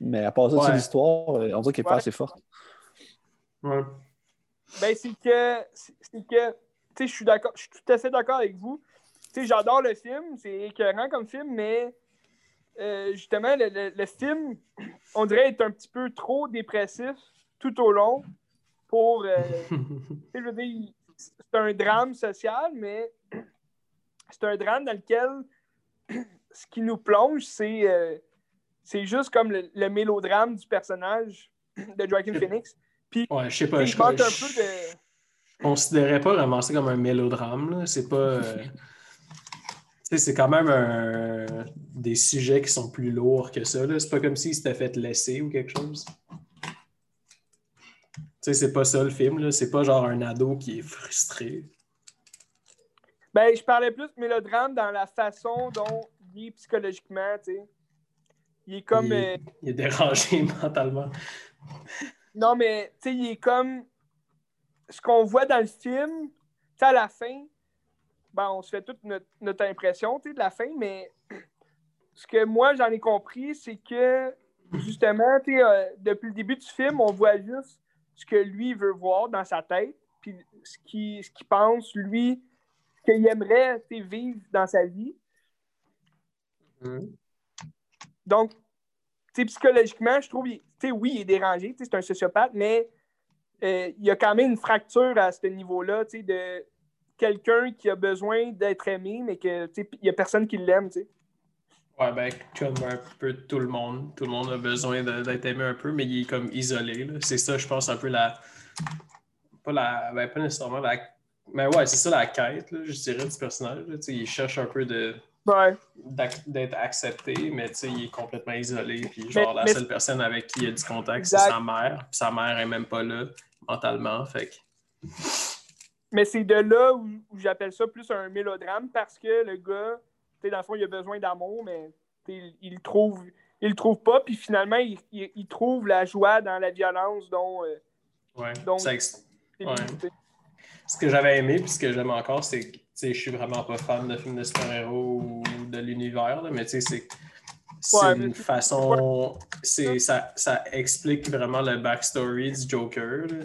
Mais à part ça, c'est
Ouais.
l'histoire, euh, on dirait qu'elle est
Ouais.
pas assez forte.
Ouais.
Ben, c'est que. C'est c'est que. Tu sais, je suis d'accord. Je suis tout à fait d'accord avec vous. Tu sais, j'adore le film. C'est écœurant comme film, mais. euh, justement, le, le- le film, <clears throat> on dirait, est un petit peu trop dépressif tout au long. pour. euh, <laughs> je veux dire, c'est un drame social, mais <clears throat> c'est un drame dans lequel <clears throat> ce qui nous plonge, c'est euh, c'est juste comme le, le mélodrame du personnage de Joaquin Phoenix. Puis,
Ouais, je sais pas. Je,
un
je-
peu de.
je considérais pas vraiment ça comme un mélodrame. là. C'est pas. euh, <laughs> c'est quand même un- des sujets qui sont plus lourds que ça. C'est pas comme s'il s'était fait laisser ou quelque chose. Tu sais, c'est pas ça le film. C'est pas genre un ado qui est frustré.
Ben, je parlais plus de mélodrame dans la façon dont il est psychologiquement, tu sais. Il est comme.
il,
euh,
est, il est dérangé <laughs> mentalement.
Non, mais tu sais, il est comme ce qu'on voit dans le film, tu sais, à la fin, ben, on se fait toute notre, notre impression de la fin, mais <clears throat> ce que moi j'en ai compris, c'est que justement, euh, depuis le début du film, on voit juste ce que lui veut voir dans sa tête, puis ce qu'il ce pense, lui, ce qu'il aimerait vivre dans sa vie. Donc, tu sais, psychologiquement, je trouve, oui, il est dérangé, c'est un sociopathe, mais euh, il y a quand même une fracture à ce niveau-là, de quelqu'un qui a besoin d'être aimé, mais que, il n'y a personne qui l'aime, tu sais.
Ouais, ben, comme un peu tout le monde. Tout le monde a besoin d'être aimé un peu, mais il est comme isolé. C'est ça, je pense, un peu la. Pas la. Ben, pas nécessairement la. Mais ouais, c'est ça la quête, là, je dirais, du personnage. là. Il cherche un peu de
Ouais.
d'être accepté, mais tu sais, il est complètement isolé. Puis genre,
Mais-
la
mais-
seule personne avec qui il a du contact, c'est sa mère. Puis sa mère est même pas là mentalement. Fait que.
Mais c'est de là où, où j'appelle ça plus un mélodrame parce que le gars, tu sais, dans le fond, il a besoin d'amour, mais il trouve, il le trouve pas, puis finalement, il, il- il trouve la joie dans la violence dont euh,
Ouais. Ça ex-. Ce que j'avais aimé, puis ce que j'aime encore, c'est que je suis vraiment pas fan de films de super-héros ou de l'univers, mais tu sais, c'est c'est
Ouais,
une façon. c'est ça, ça explique vraiment le backstory du Joker. là.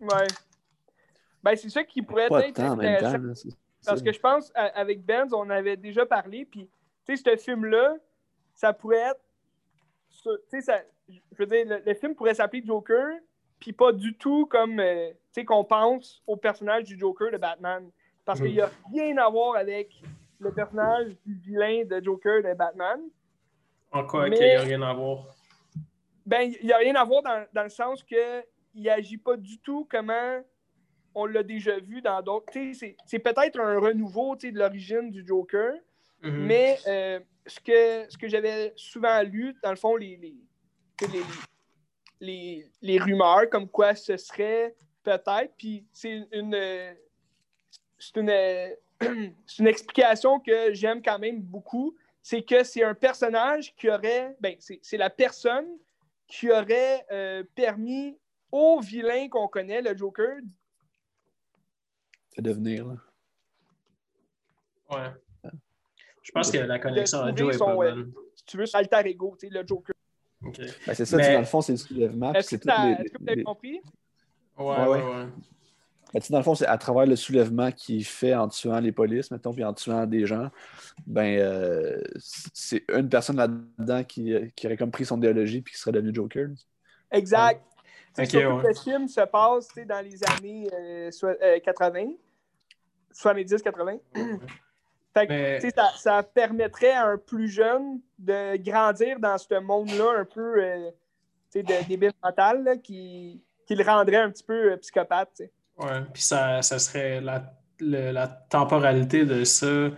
Ouais. Ben, c'est ça qui pourrait
Pas
être
temps en même
intéressant.
temps. là, c'est-
Parce que je pense, à- avec Benz, on avait déjà parlé, puis, tu sais, ce film-là, ça pourrait être. Tu sais, ça- je veux dire, le, le film pourrait s'appeler Joker, puis pas du tout comme, euh, tu sais, qu'on pense au personnage du Joker de Batman. Parce qu'il n'y a rien à voir avec le personnage du vilain de Joker de Batman.
En quoi qu'il n'y a rien à voir?
Ben, il n'y a rien à voir dans, dans le sens que il agit pas du tout comment on l'a déjà vu dans d'autres. C'est- peut-être un renouveau de l'origine du Joker,
Mhm.
mais euh, ce que, ce que j'avais souvent lu, dans le fond, les, les, tu sais, les, les, les rumeurs comme quoi ce serait peut-être, puis c'est une, <clears throat> c'est une, explication que j'aime quand même beaucoup, c'est que c'est un personnage qui aurait, ben, c'est c'est la personne qui aurait euh, permis au vilain qu'on connaît, le Joker,
de devenir. Là.
Ouais. Je pense que la connexion à Joe est pas bonne.
si tu veux, alter ego, tu sais, le Joker.
Ok.
Ben, c'est ça,
Mais-
tu dans le fond, c'est le soulèvement.
Est-ce
c'est
que avez
les-
compris?
Ouais,
Ouais,
ouais,
ouais.
ouais.
Ben, tu dans le fond, c'est à travers le soulèvement qu'il fait en tuant les polices, mettons, puis en tuant des gens, ben euh, c'est une personne là-dedans qui, qui aurait comme pris son idéologie puis qui serait devenu Joker.
Exact. Tu sais,
Ok,
surtout
ouais.
que le film se passe tu sais, dans les années euh, soi- euh, 80, 70-80. <clears throat> Fait que,
Mais-
ça, ça permettrait à un plus jeune de grandir dans ce monde-là un peu euh, tu sais, de débile mental là, qui, qui le rendrait un petit peu euh, psychopathe. tu sais.
Ouais, puis ça, ça serait la, le- la temporalité de ça.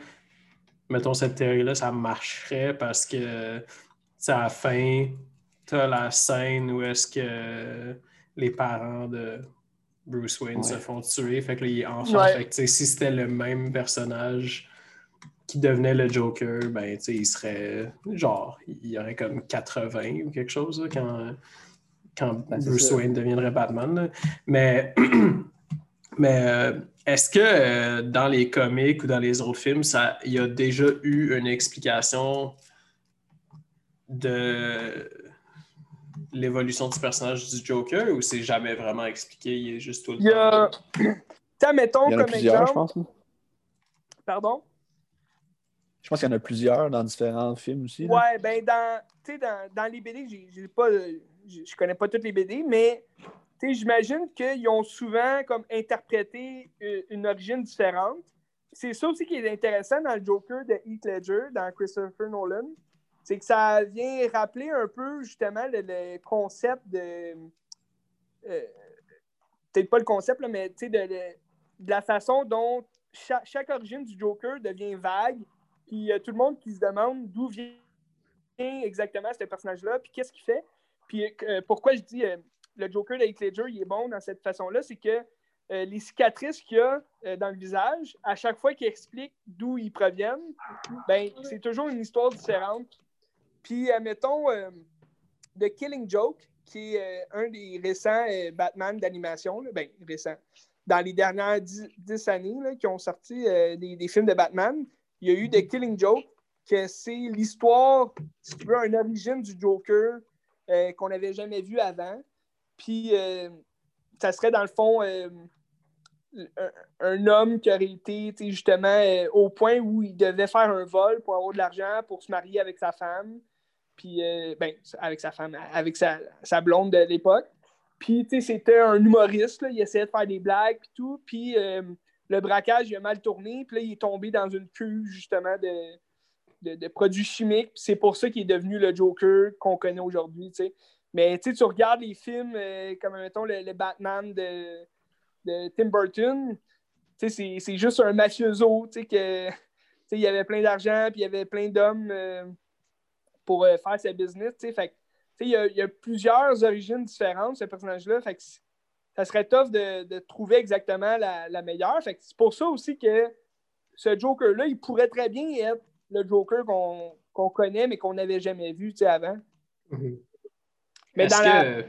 Mettons, cette théorie-là, ça marcherait parce que, à la fin, tu as la scène où est-ce que les parents de Bruce Wayne se font tuer. Fait que là, il est enfant.
Ouais.
Fait que, si c'était le même personnage qui devenait le Joker, ben, tu sais, il serait, genre, il y aurait comme 80 ou quelque chose, là, quand, quand
Ben,
Bruce
ça.
Wayne deviendrait Batman. là. Mais, <clears throat> mais euh, est-ce que euh, dans les comics ou dans les autres films, ça, il y a déjà eu une explication de l'évolution du personnage du Joker ou c'est jamais vraiment expliqué, il est juste tout le
Il y a,
temps? <clears throat>
mettons
Il y en a
comme
plusieurs, je
exemple,
pense.
pardon?
Je pense qu'il y en a plusieurs dans différents films aussi. là.
Ouais, ben dans, tu sais, dans, dans les BD, j'ai, pas, je connais pas toutes les BD, mais tu sais, j'imagine qu'ils ont souvent comme interprété euh, une origine différente. C'est ça aussi qui est intéressant dans le Joker de Heath Ledger, dans Christopher Nolan. C'est que ça vient rappeler un peu justement le, le concept de. euh, Peut-être pas le concept, là, mais tu sais, de, de- la façon dont chaque, chaque origine du Joker devient vague. Puis il y a tout le monde qui se demande d'où vient exactement ce personnage-là, puis qu'est-ce qu'il fait. Puis euh, pourquoi je dis euh, le Joker de Heath Ledger, il est bon dans cette façon-là, c'est que euh, les cicatrices qu'il y a euh, dans le visage, à chaque fois qu'il explique d'où ils proviennent, ben, c'est toujours une histoire différente. Puis, admettons, euh, The Killing Joke, qui est euh, un des récents euh, Batman d'animation, ben, récent, dans les dernières dix, dix années, là, qui ont sorti euh, des, des films de Batman, il y a eu The Killing Joke, que c'est l'histoire, si tu veux, une origine du Joker euh, qu'on n'avait jamais vu avant. Puis, euh, ça serait dans le fond euh, un, homme qui aurait été justement euh, au point où il devait faire un vol pour avoir de l'argent pour se marier avec sa femme. Puis, euh, ben, avec sa femme, avec sa, blonde de l'époque. Puis, tu sais, c'était un humoriste, là, il essayait de faire des blagues, puis tout. Puis, euh, le braquage, il a mal tourné, puis là, il est tombé dans une cuve, justement, de, de, produits chimiques. C'est pour ça qu'il est devenu le Joker qu'on connaît aujourd'hui. Mais, tu regardes les films, comme, mettons, le, le Batman de, de Tim Burton, c'est- juste un mafioso, tu sais, il y avait plein d'argent, puis il y avait plein d'hommes euh, pour euh, faire sa business, tu sais. Il y, a, il y a plusieurs origines différentes, ce personnage-là. Fait que c- ça serait tough de, de trouver exactement la, la meilleure. Fait c'est pour ça aussi que ce Joker-là, il pourrait très bien être le Joker qu'on connaît, mais qu'on n'avait jamais vu, tu sais, avant.
Mhm.
Mais dans
que,
la-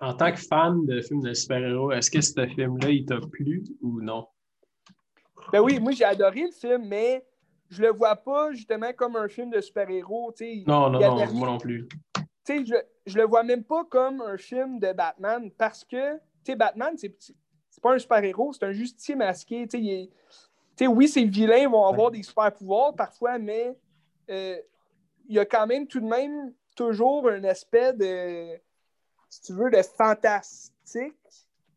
en tant que fan de films de super-héros, est-ce que ce film-là, il t'a plu ou non?
Ben oui, moi, j'ai adoré le film, mais je le vois pas, justement, comme un film de super-héros.
Non, non, non,
rien-
moi non plus.
je, je le vois même pas comme un film de Batman parce que, tu sais, Batman, c'est pas un super-héros, c'est un justicier masqué. Tu sais, il est- tu sais, oui, ces vilains vont avoir des super-pouvoirs parfois, mais euh, il y a quand même tout de même toujours un aspect de, si tu veux, de fantastique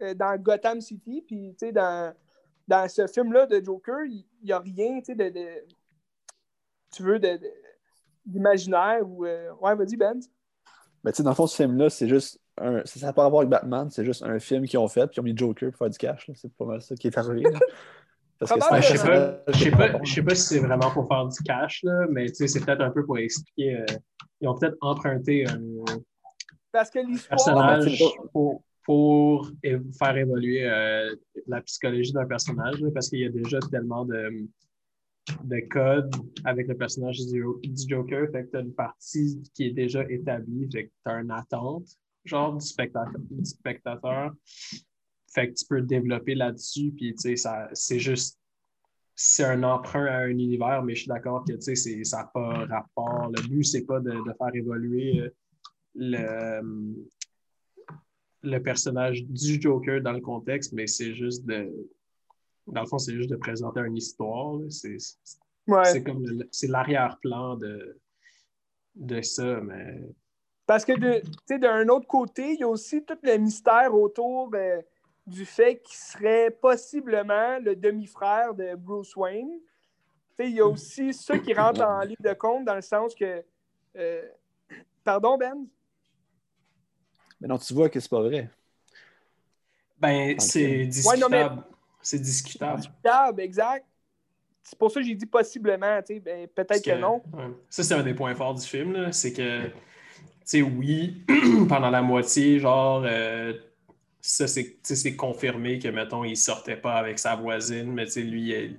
euh, dans Gotham City. Puis, tu sais, dans, dans ce film-là de Joker, il n'y a rien, tu sais, de, de- tu veux, de- de- d'imaginaire ou... euh, Ouais, vas-y, Ben.
Mais tu sais, dans le fond, ce film-là, c'est juste un. Ça n'a pas à voir avec Batman, c'est juste un film qu'ils ont fait, puis ils ont mis Joker pour faire du cash. là. C'est pas mal ça qui est arrivé. <laughs> Parce que c'est un
Ben, je sais pas, je sais pas, je sais pas si c'est vraiment pour faire du cash, là, mais tu sais, c'est peut-être un peu pour expliquer. euh, ils ont peut-être emprunté un
Parce que l'histoire...
ben, c'est
pour, pour faire évoluer euh, la psychologie d'un personnage, parce qu'il y a déjà tellement de, de codes avec le personnage du, du Joker. Fait que tu as une partie qui est déjà établie, fait que tu as une attente, genre du spectateur. Du spectateur. Fait que tu peux développer là-dessus, puis tu sais, c'est juste. C'est un emprunt à un univers, mais je suis d'accord que ça n'a pas rapport. Le but, c'est pas de, de faire évoluer euh, le, le personnage du Joker dans le contexte, mais c'est juste de. Dans le fond, c'est juste de présenter une histoire. C'est
Ouais.
comme c'est l'arrière-plan de, de ça, mais.
Parce que de- tu sais, d'un autre côté, il y a aussi tout le mystère autour euh, du fait qu'il serait possiblement le demi-frère de Bruce Wayne. Tu sais, il y a aussi ça qui rentre en <laughs> ligne de compte dans le sens que. euh, Pardon, Ben?
Mais non, tu vois que c'est pas vrai.
Ben, c'est discutable.
mais-
C'est discutable.
Discutable, exact. C'est pour ça que j'ai dit possiblement. tu sais, Ben, Peut-être que, non.
ouais. Ça, c'est un des points forts du film, c'est que, tu sais, oui, <clears throat> pendant la moitié, genre, euh, ça, c'est confirmé que, mettons, il sortait pas avec sa voisine, mais tu sais, lui, il,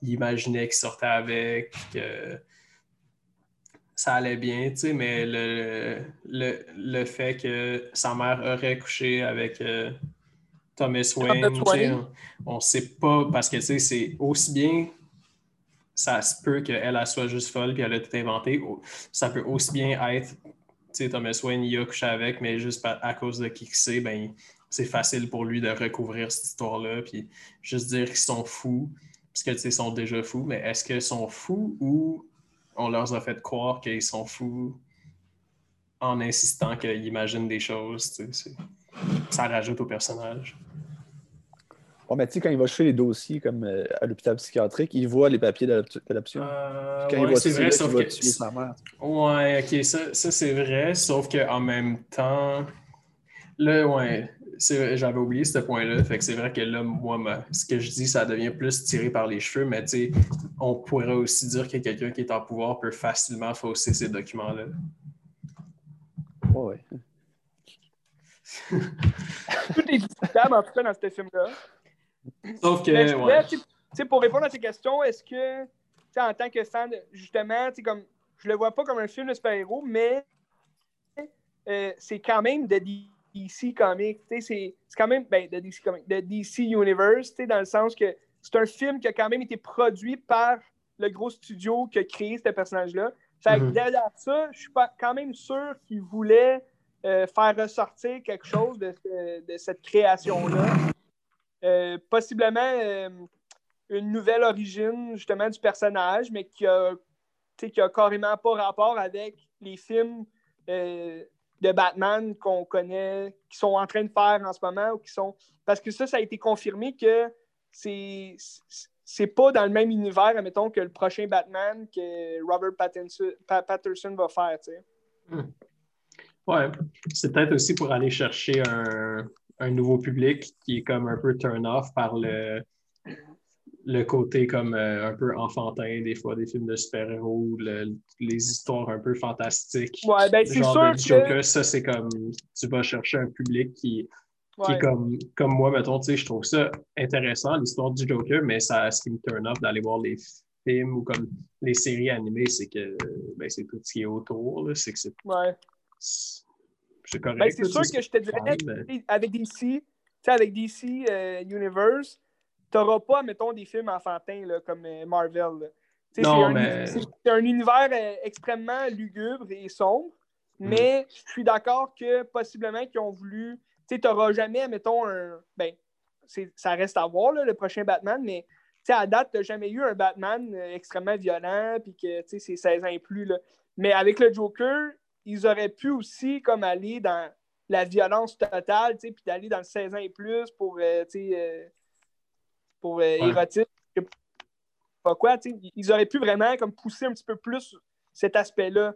il imaginait qu'il sortait avec, que ça allait bien, tu sais, mais le, le, le fait que sa mère aurait couché avec euh, Thomas Wayne, tu sais,
Wayne.
on, on sait pas, parce que, tu sais, c'est aussi bien ça se peut qu'elle elle soit juste folle puis elle a tout inventé. Ça peut aussi bien être, tu sais, Thomas Wayne, il a couché avec, mais juste à cause de qui que c'est, ben, c'est facile pour lui de recouvrir cette histoire-là puis juste dire qu'ils sont fous, parce que, tu sais, ils sont déjà fous, mais est-ce qu'ils sont fous ou on leur a fait croire qu'ils sont fous en insistant qu'ils imaginent des choses, tu sais, c'est- ça rajoute au personnage.
Bon, mais tu sais, quand il va chercher les dossiers comme euh, à l'hôpital psychiatrique, il voit les papiers d'adop- d'adoption.
Euh,
quand
ouais,
il va
c'est vrai,
il va
que.
tuer sa mère.
Ouais, ok, ça, ça c'est vrai, sauf qu'en même temps, là, ouais, j'avais oublié ce point-là, fait que c'est vrai que là, moi, ma- ce que je dis, ça devient plus tiré par les cheveux, mais tu sais, on pourrait aussi dire que quelqu'un qui est en pouvoir peut facilement fausser ces documents-là.
Ouais, ouais.
Tout est discutable, en tout cas, dans ce film-là.
Sauf que,
Mais
ouais.
pour répondre à tes questions, est-ce que, tu sais, en tant que fan, justement, tu sais, comme, je le vois pas comme un film de super-héros, mais euh, c'est quand même de DC Comics. C'est quand même, ben, de DC Comics, de DC Universe, dans le sens que c'est un film qui a quand même été produit par le gros studio qui a créé ce personnage-là. Fait que
Mhm.
derrière ça, je suis pas, quand même sûr qu'il voulait euh, faire ressortir quelque chose de, ce- de cette création-là. Euh, possiblement euh, une nouvelle origine justement du personnage, mais qui a, qui a carrément pas rapport avec les films de Batman qu'on connaît, qui sont en train de faire en ce moment, ou qui sont. Parce que ça, ça a été confirmé que c'est pas dans le même univers, admettons, que le prochain Batman que Robert Pattinson, Pa- Patterson va faire, tu sais.
Ouais, c'est peut-être aussi pour aller chercher un, un nouveau public qui est comme un peu turn-off par le, le côté comme euh, un peu enfantin, des fois, des films de super-héros, le- les histoires un peu fantastiques.
Ouais, ben c'est sûr
de
que.
Joker, ça, c'est comme, tu vas chercher un public qui, qui est comme, comme moi, mettons, tu sais, je trouve ça intéressant, l'histoire du Joker, mais ça, ce qui me turn off d'aller voir les films ou comme les séries animées, c'est que ben, c'est tout ce qui est autour, c'est que c'est
Ouais.
c'est correct.
Ben, c'est sûr que je te dirais,
mais-
avec DC, tu sais, avec DC euh, Universe, t'auras pas, mettons, des films enfantins là, comme euh, Marvel. Tu c'est un,
mais-
univers euh, extrêmement lugubre et sombre,
Mm.
mais je suis d'accord que possiblement qu'ils ont voulu. Tu sais, t'auras jamais, mettons, un. Ben, ça reste à voir, là, le prochain Batman, mais tu sais, à date, t'as jamais eu un Batman euh, extrêmement violent, puis que, tu sais, c'est 16 ans et plus, là. Mais avec le Joker, ils auraient pu aussi, comme, aller dans la violence totale, tu sais, puis d'aller dans le 16 ans et plus pour, euh, tu sais, euh, pour euh,
Ouais.
érotisme, je sais pas quoi, tu sais. Ils auraient pu vraiment, comme, pousser un petit peu plus cet aspect-là.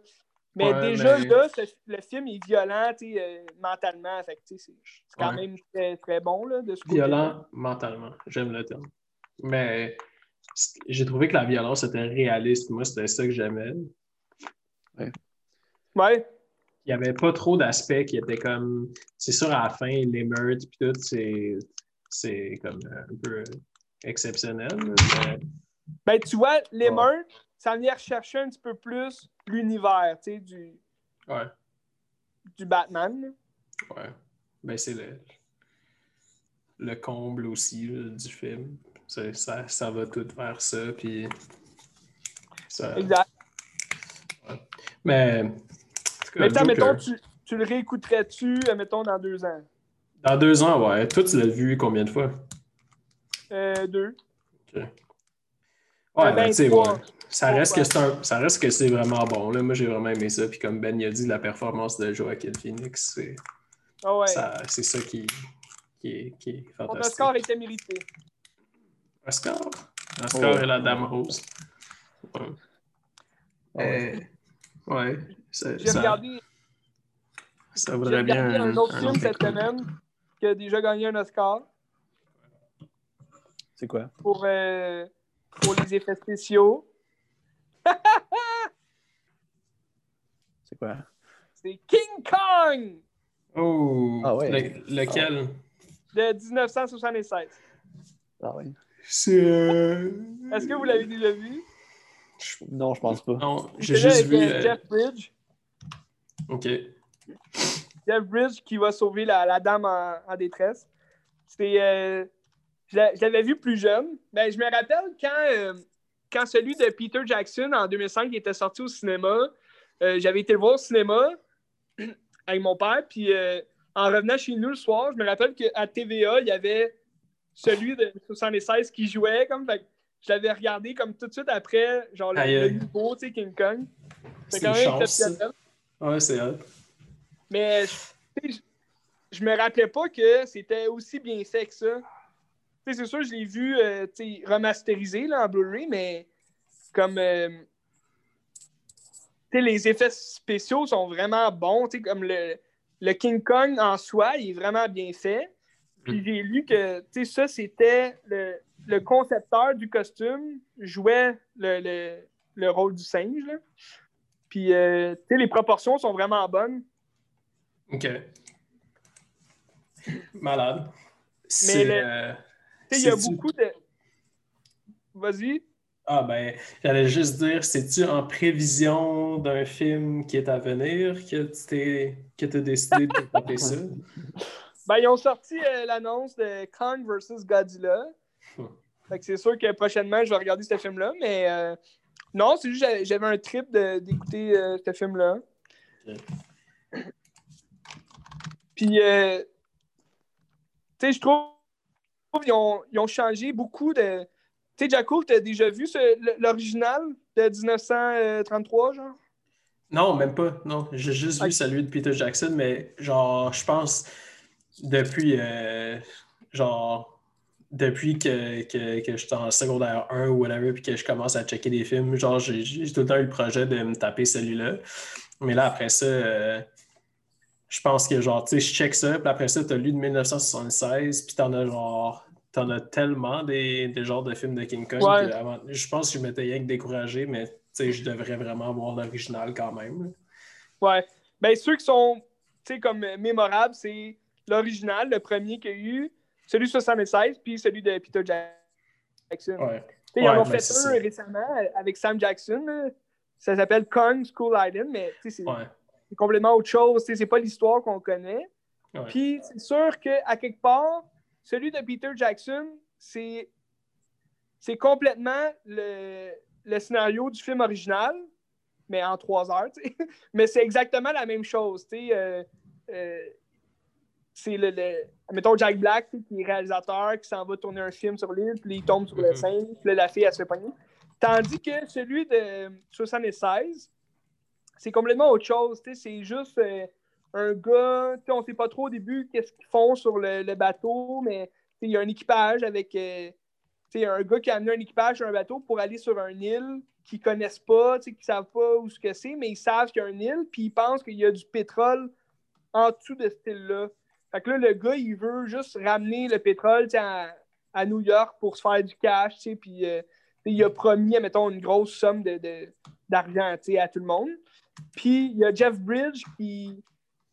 Mais
Ouais,
déjà,
mais-
là, ce- le film est violent, tu sais, euh, mentalement, fait que, tu sais, c'est quand
Ouais.
même très, très bon, là, de ce.
Violent mentalement, j'aime le terme. Mais j'ai trouvé que la violence était réaliste. Moi, c'était ça que j'aimais.
Ouais.
Il n'y avait pas trop d'aspects qui étaient comme. C'est sûr, à la fin, l'émeute puis tout, c'est c'est comme un peu exceptionnel. mais-
Ben, tu vois, l'émeute, ça venait rechercher un petit peu plus l'univers, tu sais, du,
Ouais,
du Batman.
ouais. Ben, c'est le, le comble aussi là, du film. Ça, ça va tout vers ça. Puis. Ça,
Exact.
mais.
Mais
Joker.
mettons, tu, tu le réécouterais-tu, euh, mettons, dans deux ans?
Dans deux ans, ouais. Toi, tu l'as vu combien de fois?
Euh, deux.
Ouais,
ben,
ben, tu sais,
trois.
ouais. Ça reste, que c'est un- ça reste que c'est vraiment bon. Là. Moi, j'ai vraiment aimé ça. Puis comme Ben il a dit, la performance de Joaquin Phoenix, c'est
Ah ouais.
ça, c'est ça qui, qui, est, qui est fantastique.
Oscar était mérité.
Oscar? Oscar
Ouais.
et la Dame Rose. Ouais.
Ah ouais.
Euh, ouais. Ça,
J'ai
ça,
regardé,
ça vaudrait bien
regardé un, autre film cette semaine qui a déjà gagné un Oscar
C'est quoi?
pour, euh, pour les effets spéciaux. <laughs>
C'est quoi?
C'est King Kong
Oh!
Ah ouais.
Le- lequel?
de 1976.
Ah oui.
C'est. euh,
Est-ce que vous l'avez déjà vu?
Non, je pense pas.
Non, j'ai
C'est
juste vu.
euh,
euh,
Jeff Bridge.
Ok.
Jeff Bridge qui va sauver la, la dame en, en détresse. C'était. euh, je l'a- je l'avais vu plus jeune. Ben, je me rappelle quand, euh, quand celui de Peter Jackson en 2005 était sorti au cinéma. euh, J'avais été le voir au cinéma <clears throat> avec mon père. Puis euh, en revenant chez nous le soir, je me rappelle qu'à TVA, il y avait celui de 76 qui jouait. Comme, fait je l'avais regardé comme tout de suite après, genre le, le nouveau, tu sais, King Kong. C'est quand même exceptionnel.
Ouais, c'est hot.
Mais je- je me rappelais pas que c'était aussi bien fait que ça. C'est sûr, je l'ai vu euh, remasterisé là, en Blu-ray, mais comme. euh, les effets spéciaux sont vraiment bons. Comme le, le King Kong en soi, il est vraiment bien fait. Puis j'ai lu que ça, c'était le, le concepteur du costume jouait le, le, le rôle du singe. Là. Puis euh, les proportions sont vraiment bonnes.
Ok. Malade.
Le-
euh,
il y a beaucoup de. Vas-y.
Ah ben, j'allais juste dire, c'est-tu en prévision d'un film qui est à venir que tu t'es que t'as décidé de taper ça? <laughs>
Ben, ils ont sorti euh, l'annonce de Kong vs Godzilla.
Hmm.
Fait que c'est sûr que prochainement, je vais regarder ce film-là. Mais euh, non, c'est juste que j'avais- un trip d'écouter euh, ce film-là. Puis, tu sais, je trouve qu'ils ont, ils ont changé beaucoup de. Tu sais, Jacko, tu as déjà vu l'original de 1933, genre?
Non, même pas. Non, j'ai juste vu celui de Peter Jackson, mais genre, je pense depuis euh, genre depuis que, que, que j'étais en secondaire 1 ou whatever, puis que je commence à checker des films, genre j'ai j'ai tout le temps eu le projet de me taper celui-là. Mais là, après ça, euh, je pense que genre, tu sais, je check ça, puis après ça, t'as lu de 1976, puis t'en as genre. T'en as tellement des, des genres de films de King Kong
Ouais.
que avant- je pense que je m'étais rien que découragé, mais tu sais, je devrais vraiment voir l'original quand même.
Ouais. Ben, ceux qui sont, tu sais, comme mémorables, c'est l'original, le premier qu'il y a eu, celui de 76, puis celui de Peter Jackson.
Ouais.
Tu ils en ont
ben,
fait un
ça.
récemment euh, avec Sam Jackson. Ça s'appelle Kong School Island, mais tu sais, c'est. C'est complètement autre chose. C'est pas l'histoire qu'on connaît.
Ouais.
Puis c'est sûr qu'à quelque part, celui de Peter Jackson, c'est c'est complètement le, le scénario du film original, mais en trois heures. <laughs> Mais c'est exactement la même chose. euh, euh, c'est le, le- Mettons Jack Black, qui est réalisateur, qui s'en va tourner un film sur l'île, puis il tombe sur le
Mhm.
singe, puis là, la fille, elle se fait pogner. Tandis que celui de 76, c'est complètement autre chose. C'est juste euh, un gars, on sait pas trop au début qu'est-ce qu'ils font sur le, bateau, mais il y a un équipage avec euh, un gars qui a amené un équipage sur un bateau pour aller sur un île qu'ils connaissent pas, qu'ils savent pas où ce que c'est, mais ils savent qu'il y a un île, puis ils pensent qu'il y a du pétrole en dessous de cette île-là. Fait que là, le gars, il veut juste ramener le pétrole à, à New York pour se faire du cash, puis euh, il a promis, mettons, une grosse somme de- d'argent à tout le monde. Puis il y a Jeff Bridge qui,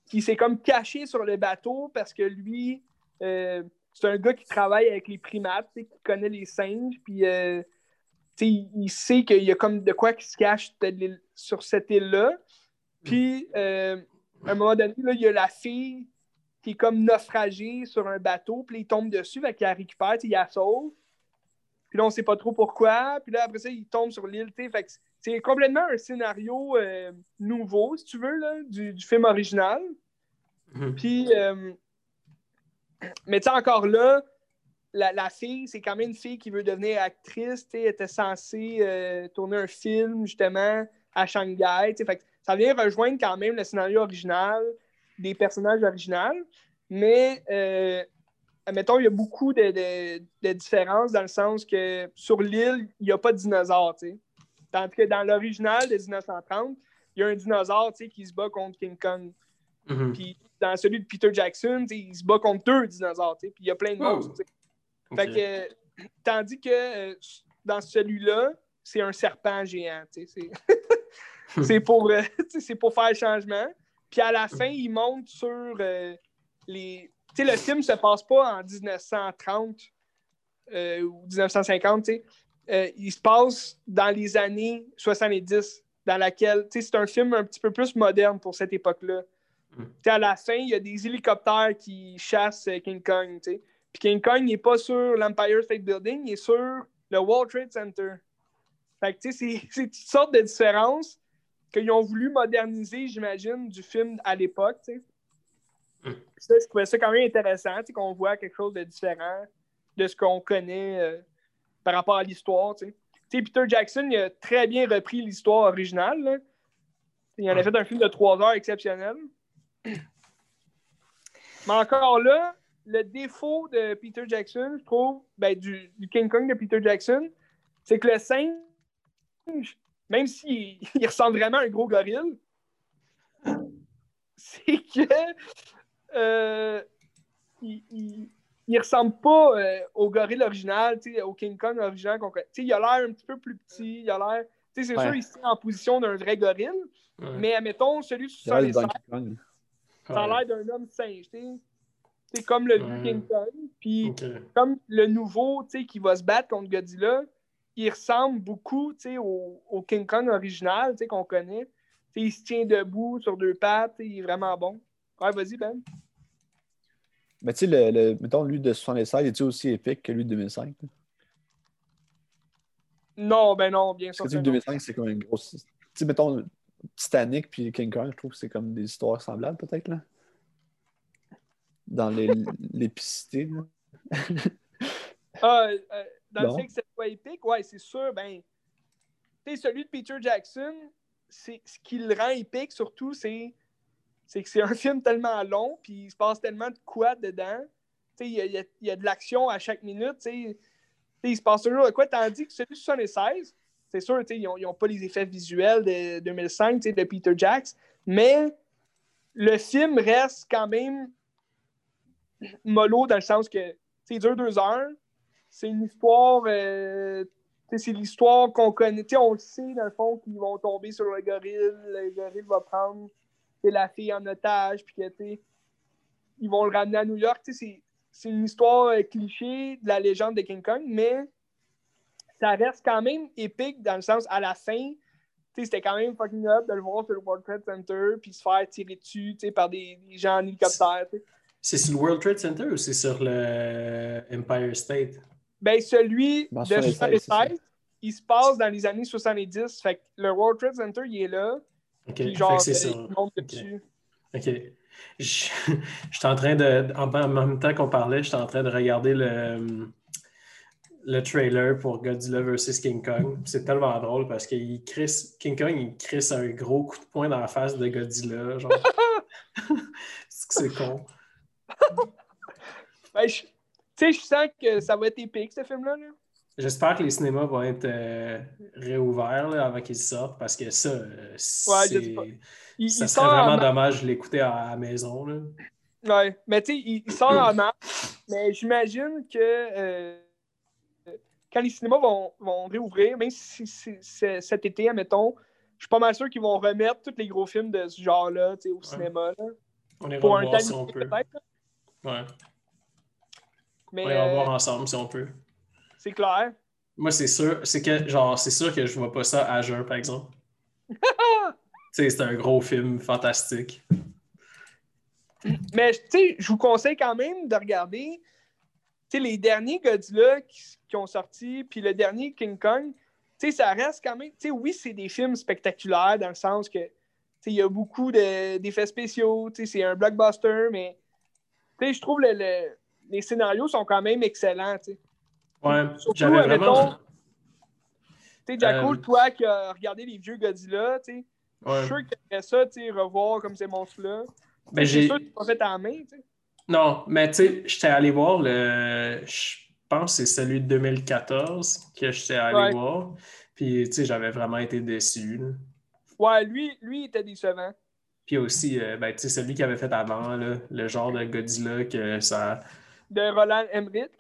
qui s'est comme caché sur le bateau parce que lui, euh, c'est un gars qui travaille avec les primates, qui connaît les singes, puis euh, il, sait qu'il y a comme de quoi qui se cache sur cette île-là. Puis, euh, à un moment donné, là, il y a la fille qui est comme naufragée sur un bateau, puis il tombe dessus, fait qu'il la récupère, il la sauve. Puis là, on sait pas trop pourquoi. Puis là, après ça, il tombe sur l'île, tu sais, fait que c'est complètement un scénario euh, nouveau, si tu veux, là, du, du film original.
Mhm.
Puis, euh, mais tu sais, encore là, la, la fille, c'est quand même une fille qui veut devenir actrice. tu sais, Elle était censée euh, tourner un film, justement, à Shanghai. tu sais, Fait que ça vient rejoindre quand même le scénario original, des personnages originaux. Mais, admettons, il y a beaucoup de, de- de différences dans le sens que sur l'île, il n'y a pas de dinosaures. tu sais. Tandis que dans l'original de 1930, il y a un dinosaure tu sais, qui se bat contre King Kong.
Mhm.
Puis dans celui de Peter Jackson, il se bat contre deux dinosaures. tu sais, Puis il y a plein de
Oh.
monstres. Fait que, tandis que euh, dans celui-là, c'est un serpent géant. tu sais, C'est <laughs> pour, euh, <laughs> tu sais, c'est pour faire le changement. Puis à la fin, il monte sur euh, les. Tu sais, le film se passe pas en 1930 euh, ou 1950. tu sais. Euh, il se passe dans les années 70, dans laquelle. tu sais, C'est un film un petit peu plus moderne pour cette époque-là.
Mm.
Tu sais, À la fin, il y a des hélicoptères qui chassent euh, King Kong. tu sais. Puis King Kong n'est pas sur l'Empire State Building, il est sur le World Trade Center. Fait que, c'est- <laughs> c'est toutes sortes de différences qu'ils ont voulu moderniser, j'imagine, du film à l'époque.
Mm.
Ça, je trouvais ça quand même intéressant, qu'on voit quelque chose de différent de ce qu'on connaît euh, par rapport à l'histoire, tu sais. Peter Jackson, il a très bien repris l'histoire originale, là. Il en a fait un film de trois heures exceptionnel. Mais encore là, le défaut de Peter Jackson, je trouve, ben, du, du King Kong de Peter Jackson, c'est que le singe, même s'il il ressemble vraiment à un gros gorille, c'est que euh, il, il, il ressemble pas euh, au gorille original, tu sais, au King Kong original qu'on connaît. Tu sais, il a l'air un petit peu plus petit, il a l'air. Tu sais, c'est
Ouais.
sûr, il se tient en position d'un vrai gorille,
Ouais.
mais admettons, celui sur
Kong.
ça a l'air d'un homme singe, tu sais. C'est comme le
Ouais.
King Kong. Puis comme le nouveau, tu sais, qui va se battre contre Godzilla, il ressemble beaucoup, tu sais, au, au King Kong original, tu sais, qu'on connaît. Tu sais, il se tient debout sur deux pattes, il est vraiment bon. Ouais, vas-y, Ben.
Mais tu sais, le, le- mettons, lui de 76, est-il aussi épique que lui de 2005? là?
Non, ben non, bien
Parce
sûr.
sais,
que
le
non.
2005, c'est comme une grosse. Tu sais, mettons, Titanic puis King Kong, je trouve que c'est comme des histoires semblables, peut-être, là. Dans <laughs> l'épicité, là.
Ah, euh, dans
Non.
le fait que c'est pas épique, ouais, c'est sûr, ben. Tu sais, celui de Peter Jackson, c'est ce qui le rend épique, surtout, c'est c'est que c'est un <laughs> film tellement long, puis il se passe tellement de quoi dedans. Il y y a- de l'action à chaque minute, il se passe toujours de quoi. Tandis que celui de 76, c'est sûr, ils n'ont pas les effets visuels de 2005, tu sais, de Peter Jacks, mais le film reste quand même mollo dans le sens que, il dure deux heures. C'est une histoire, euh, c'est l'histoire qu'on connaît. On le sait, dans le fond, qu'ils vont tomber sur le gorille. Le gorille va prendre la fille en otage, puis que, tu sais, ils vont le ramener à New York. Tu sais, c'est- c'est une histoire euh, cliché de la légende de King Kong, mais ça reste quand même épique dans le sens, à la fin, tu sais, c'était quand même fucking up de le voir sur le World Trade Center, puis se faire tirer dessus, tu sais, par des, des gens en hélicoptère, tu sais.
C'est sur le World Trade Center ou c'est sur le Empire State?
Ben, celui
Dans
de
76,
76, il se passe dans les années 70. Fait que le World Trade Center, il est là.
Ok,
Puis
fait
genre,
c'est
monte
ok. Je, <laughs> je suis en train de. En, en même temps qu'on parlait, j'étais en train de regarder le, le trailer pour Godzilla vs. King Kong. C'est tellement drôle parce que il crisse- King Kong, il crisse un gros coup de poing dans la face de Godzilla. Genre. <laughs> c'est con.
Ben, je- sais, je sens que ça va être épique, ce film-là. là.
J'espère que les cinémas vont être euh, réouverts là, avant qu'ils sortent parce que ça, euh,
Ouais. Il,
ça
il
serait vraiment dommage de l'écouter à, à la maison. Là.
Ouais. Mais tu sais, il, il sort en mars. Mais j'imagine que euh, quand les cinémas vont, vont réouvrir, même si c'est- cet été, admettons, je suis pas mal sûr qu'ils vont remettre tous les gros films de ce genre-là au cinéma. là.
On ira
Pour un
voir
temps
si on peut.
peut-être. là.
Ouais.
Mais
On ira
euh,
voir ensemble si on peut.
C'est clair.
Moi, c'est sûr, c'est que genre, c'est sûr que je vois pas ça à jeun, par exemple. <laughs> tu sais, c'est un gros film fantastique.
Mais je vous conseille quand même de regarder les derniers Godzilla qui, qui ont sorti, puis le dernier King Kong. Ça reste quand même. Tu sais, oui, c'est des films spectaculaires dans le sens que il y a beaucoup de- d'effets spéciaux. C'est un blockbuster, mais je trouve le, le- les scénarios sont quand même excellents.
Ouais, j'avais vraiment.
Tu sais, Jacko,
Euh,
toi qui as regardé les vieux Godzilla, tu sais, je suis sûr que tu ça, tu sais, revoir comme ces monstres-là.
Ben, j'ai-
sûr que tu pas fait la main, tu sais.
Non, mais tu sais, j'étais allé voir le. Je pense que c'est celui de 2014 que j'étais allé
Ouais.
voir. Puis, tu sais, j'avais vraiment été déçu. là.
Ouais, lui, lui, il était décevant.
Puis aussi, euh, ben, tu sais, celui qu'il avait fait avant, là, le genre de Godzilla que ça.
De Roland Emmerich.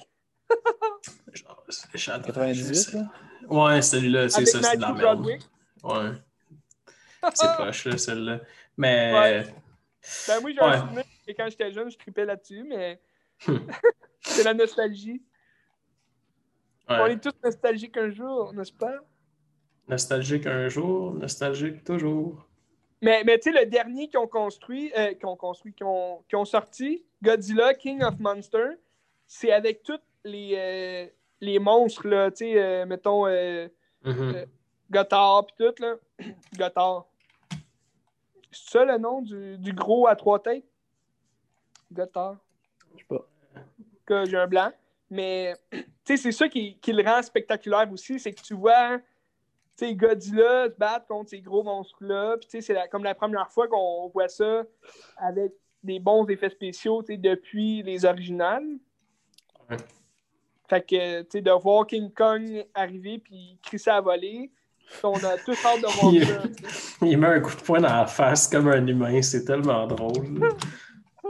Genre, j'adore-
98, là?
Ouais, celui-là, c'est ça, c'est de la merde. Ouais. <laughs> C'est poche, là, celle-là. Mais.
Ouais. Ben oui, j'ai un souvenir que quand j'étais jeune, je tripais là-dessus, mais
Hmm. <laughs>
c'est la nostalgie. On est tous nostalgiques un jour, n'est-ce pas?
Nostalgique un jour, nostalgique toujours.
Mais, mais tu sais, le dernier qu'ils ont construit, euh, qu'ils ont construit, qu'ils ont, ont sorti, Godzilla, King of Monsters, c'est avec tous les, euh, les monstres, là, tu sais, euh, mettons, euh,
Mhm.
Euh, Gothard pis tout, là. <clears throat> Gothard. C'est ça le nom du, du gros à trois têtes? Gothard.
Je sais pas.
Que j'ai un blanc. Mais, <clears throat> tu sais, c'est ça qui, qui le rend spectaculaire aussi, c'est que tu vois, tu sais, Godzilla se battre contre ces gros monstres-là. Puis, tu sais, c'est la- comme la première fois qu'on voit ça avec des bons effets spéciaux tu sais, depuis les originales.
Ouais.
Fait que, tu sais, de voir King Kong arriver puis crisser à voler, on a tous hâte de voir
Il-
ça.
Il met un coup de poing dans la face comme un humain. C'est tellement drôle.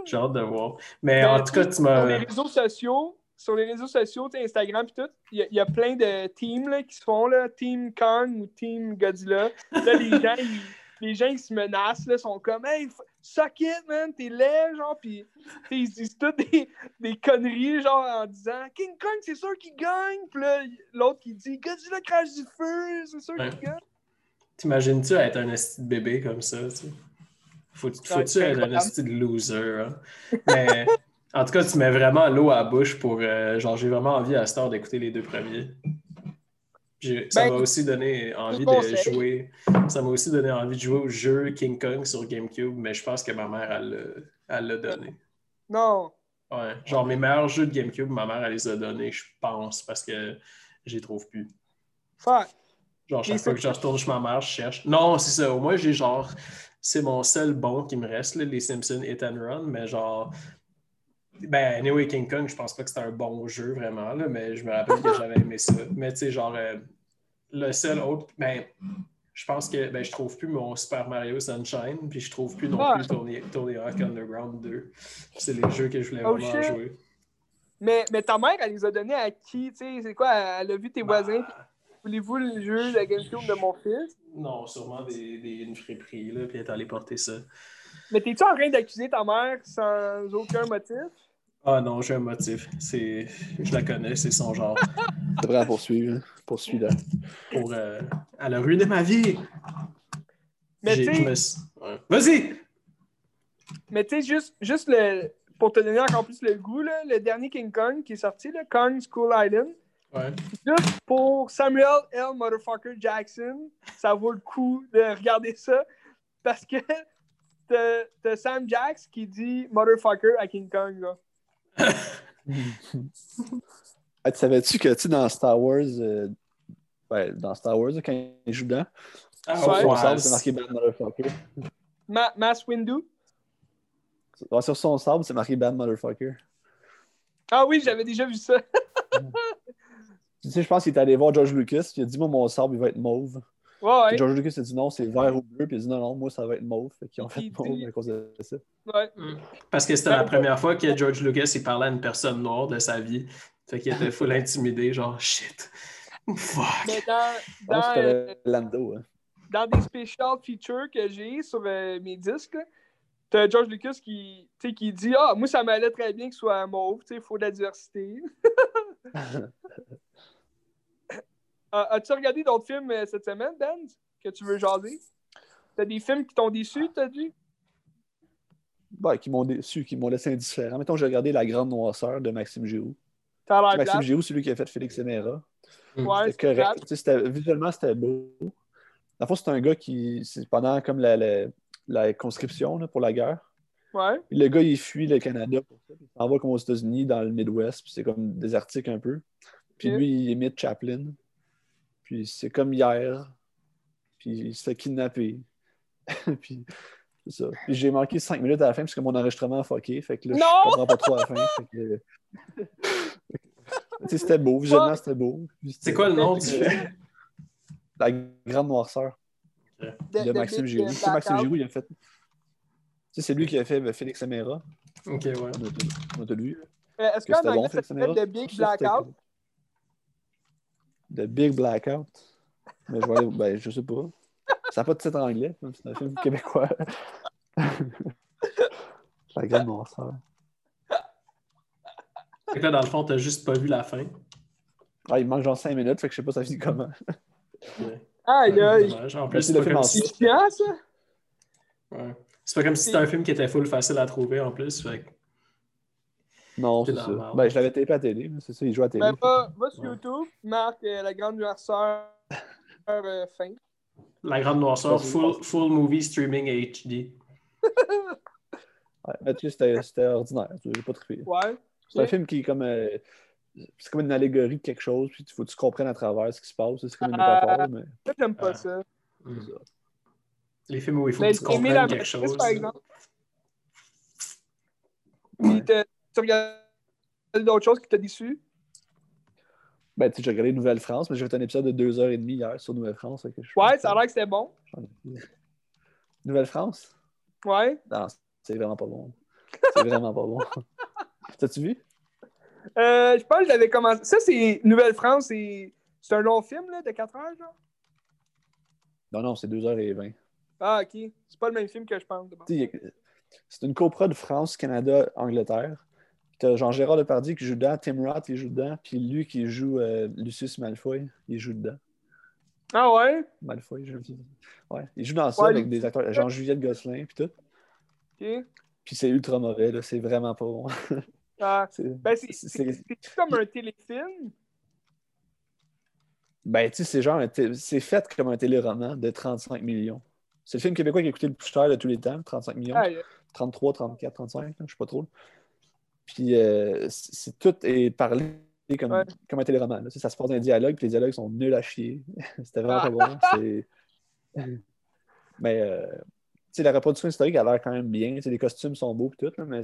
J'ai hâte de voir. Mais en
Mais
tout cas, tu
Sur les
m'as.
réseaux sociaux, sur les réseaux sociaux, Instagram et tout, il y, a- il y a plein de teams là, qui se font, là, Team Kong ou Team Godzilla. Là, les <laughs> gens, ils, les gens, ils se menacent, là, sont comme « Hey, suck it, man, t'es laid, genre, pis ils se disent toutes des, des conneries, genre, en disant « King Kong, c'est sûr qu'il gagne! » Puis là, l'autre qui dit « Godzilla crache du feu, c'est sûr
Ouais.
qu'il gagne!
T'imagines-tu être un esti de bébé comme ça? Tu sais? Faut, faut-tu être un esti de loser? hein? Mais en tout cas, tu mets vraiment l'eau à la bouche pour. euh, genre, j'ai vraiment envie à cette heure d'écouter les deux premiers. Ça
Ben,
m'a aussi donné envie de
conseil.
jouer. Ça m'a aussi donné envie de jouer au jeu King Kong sur GameCube, mais je pense que ma mère, elle l'a- elle l'a donné. ».
Non!
Ouais. Genre, mes meilleurs jeux de GameCube, ma mère, elle les a donnés, je pense, parce que j'y trouve plus.
Fuck!
Genre, chaque fois que je retourne chez ma mère, je cherche. Non, c'est ça. Au moins, j'ai genre. C'est mon seul bon qui me reste, là, les Simpsons Hit and Run, mais genre. Ben, anyway, King Kong, je pense pas que c'était un bon jeu vraiment, là, mais je me rappelle que j'avais aimé ça. Mais tu sais, genre, euh, le seul autre. Ben, je pense que ben, je trouve plus mon Super Mario Sunshine, puis je trouve plus non
Ah.
plus Tony, Tony Hawk Underground 2. C'est les jeux que je voulais
Oh,
vraiment
shit.
jouer.
Mais, mais ta mère, elle les a donnés à qui? Tu sais, c'est quoi? Elle a vu tes voisins.
Bah,
Voulez-vous le jeu de GameCube de mon fils?
non, sûrement des, des, une friperie, là, puis elle est allée porter ça.
Mais t'es-tu en train d'accuser ta mère sans aucun motif?
Ah non, j'ai un motif. C'est... Je la connais, c'est son genre.
C'est prêt à poursuivre. hein. Poursuis-la.
Pour, euh, Elle a ruiné ma vie!
Mais
J'ai-
tu
je
sais,
me suis- ouais. Vas-y!
mais tu sais, juste, juste le, pour te donner encore plus le goût, là, le dernier King Kong qui est sorti, là, Kong School Island,
Ouais.
juste pour Samuel L. Motherfucker Jackson, ça vaut le coup de regarder ça parce que <laughs> t'as, t'as Sam Jax qui dit Motherfucker à King Kong. Là.
Ah, tu savais-tu que tu sais, dans Star Wars, euh, ouais, dans Star Wars, quand il joue dedans,
Ah,
sur
Ouais.
son sable, c'est marqué Bad Motherfucker.
Ma, Mass Windu?
Ouais, sur son sable, c'est marqué Bad Motherfucker.
Ah oui, j'avais déjà vu ça.
Tu sais, je pense qu'il est allé voir George Lucas, puis il a dit Moi, mon sable, il va être mauve.
Ouais.
George Lucas a dit non, c'est vert ou bleu, puis il a dit non, non, moi, ça va être mauve. Fait qu'ils ont fait mauve à cause de ça.
ouais.
Parce que c'était la première fois que George Lucas il parlait à une personne noire de sa vie. Fait qu'il était full intimidé, genre shit. Fuck.
Mais dans,
pense
dans,
que
euh,
Lando. Hein.
dans des special features que j'ai sur euh, mes disques, t'as George Lucas qui, qui dit Ah, moi, ça m'allait très bien qu'il soit mauve, il faut de la diversité. <laughs> <laughs> Ah, As-tu regardé d'autres films euh, cette semaine, Dan, que tu veux jaser? T'as des films qui t'ont déçu, t'as dit?
Ben, qui m'ont déçu, qui m'ont laissé indifférent. Mettons, j'ai regardé La Grande Noirceur de Maxime
l'air
Maxime
plate.
Giroux, c'est lui qui a fait Félix Semera.
Ouais,
C'était
c'est
correct. Tu sais, visuellement, c'était beau. Dans le fond, c'est un gars qui, c'est pendant comme la, la, la conscription là, pour la guerre,
Ouais.
Le gars, il fuit le Canada pour ça. puis Il s'en va comme aux États-Unis, dans le Midwest, puis c'est comme désertique un peu. Puis lui, il imite Chaplin. Puis c'est comme hier. Puis il se fait kidnapper. <laughs> puis c'est ça. Puis j'ai manqué cinq minutes à la fin parce que mon enregistrement a fucké. Fait que là,
Non!
je comprends pas trop à la fin. Fait que... <laughs> Tu sais, c'était beau. Visuellement, c'était beau.
C'est quoi le nom du film? <laughs>
La Grande Noirceur
De,
de,
de
Maxime Giroux. Tu sais, Maxime. Giroux, il a fait. Tu sais, c'est lui qui a fait ben, Félix Amera.
Ok, ouais.
On a tout- on a tout lui.
Euh, Est-ce
Félix
s'appelle
Amera?
The Big Blackout?
The Big Blackout. Mais je vais aller- ben, je sais pas. Ça n'a pas de titre anglais. C'est un film québécois. <laughs> La grande noirceur.
Fait que là, dans le fond, t'as juste pas vu la fin.
Ah, il manque genre 5 minutes, fait que je sais pas ça finit comment.
Ouais.
Aïe, aïe.
En plus,
c'est
pas
film
comme
en
si...
C'est chiant, ça?
ouais. C'est pas comme si c'était un film qui était full facile à trouver en plus. Fait que-
Non,
C'est
ça. Ben, je l'avais tapé à la télé, mais c'est ça, il joue à la télé.
Ben, va, va sur
Ouais.
YouTube, marque euh, la grande noirceur euh, fin.
La Grande Noirceur, full, full movie streaming HD.
Ouais, mais tu sais, c'était ordinaire. J'ai pas trippé.
Ouais.
C'est un film qui est comme. euh, c'est comme une allégorie de quelque chose, puis il faut que tu comprennes à travers ce qui se passe. C'est comme une
Ah.
métaphore, mais.
Moi, j'aime pas
Ah.
ça.
Mm. Les films où il faut
Mais
que tu
la
comprennes quelque chose.
par exemple.
Ouais.
Tu regardes d'autres choses qui t'ont déçu?
Ben, tu sais, j'ai regardé Nouvelle-France, mais j'ai fait un épisode de 2h30 hier sur Nouvelle-France. fait que je
Ouais,
pense
ça a l'air que c'était bon.
Nouvelle-France?
Ouais.
Non, c'est vraiment pas bon. C'est vraiment pas bon. <laughs> T'as-tu vu?
Euh, je pense que j'avais commencé. Ça, c'est Nouvelle-France. C'est c'est un long film là, de 4 heures, genre?
Non, non, c'est 2h20.
Ah, ok. C'est pas le même film que je pense.
C'est une coprode France, Canada, Angleterre. Puis T'as Jean-Gérard Depardieu qui joue dedans, Tim Roth qui joue dedans, puis lui qui joue euh, Lucius Malfoy, il joue dedans.
Ah ouais?
Malfoy, je Ouais, il joue dans ça
Ouais,
avec des acteurs, Jean-Juliette Gosselin, puis tout.
Ok.
Puis c'est ultra mauvais, là, c'est vraiment pas bon.
Ah. <laughs>
C'est-
Ben, comme un téléfilm.
Ben, tu sais, c'est genre, c'est fait comme un téléroman de 35 millions. C'est le film québécois qui a coûté le plus cher de tous les temps, 35 millions.
Ah, euh,
33, 34, 35, là, je sais pas trop. Puis euh, c'est tout est parlé comme,
Ouais.
comme un téléroman. sais, Ça se passe dans un dialogue, puis les dialogues sont nuls à chier. <laughs> C'était vraiment
Ah.
pas bon. c'est- Mais euh, tu sais, la reproduction historique a l'air quand même bien. Les costumes sont beaux, puis tout, là, mais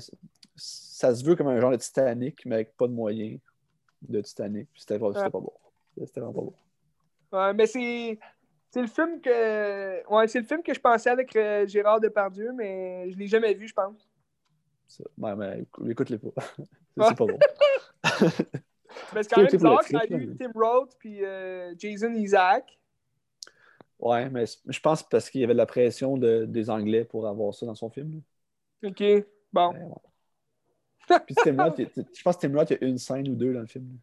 ça se veut comme un genre de Titanic, mais avec pas de moyens de Titanic. C'était pas, c'était
Ouais.
pas bon. C'était vraiment pas bon.
ouais, mais c'est. C'est le film que. Ouais, c'est le film que je pensais avec euh, Gérard Depardieu, mais je l'ai jamais vu, je pense.
Ça. Ouais, mais écou- écoute-les pas. <laughs> C'est pas bon. <laughs>
Mais c'est quand même bizarre y
trip,
a eu Tim Roth puis euh, Jason Isaac.
Ouais, mais je pense parce qu'il y avait de la pression de- des Anglais pour avoir ça dans son film. là.
Ok, bon.
Ouais, ouais. Puis Tim Roth, je pense que Tim Roth, il y a une scène ou deux dans le film.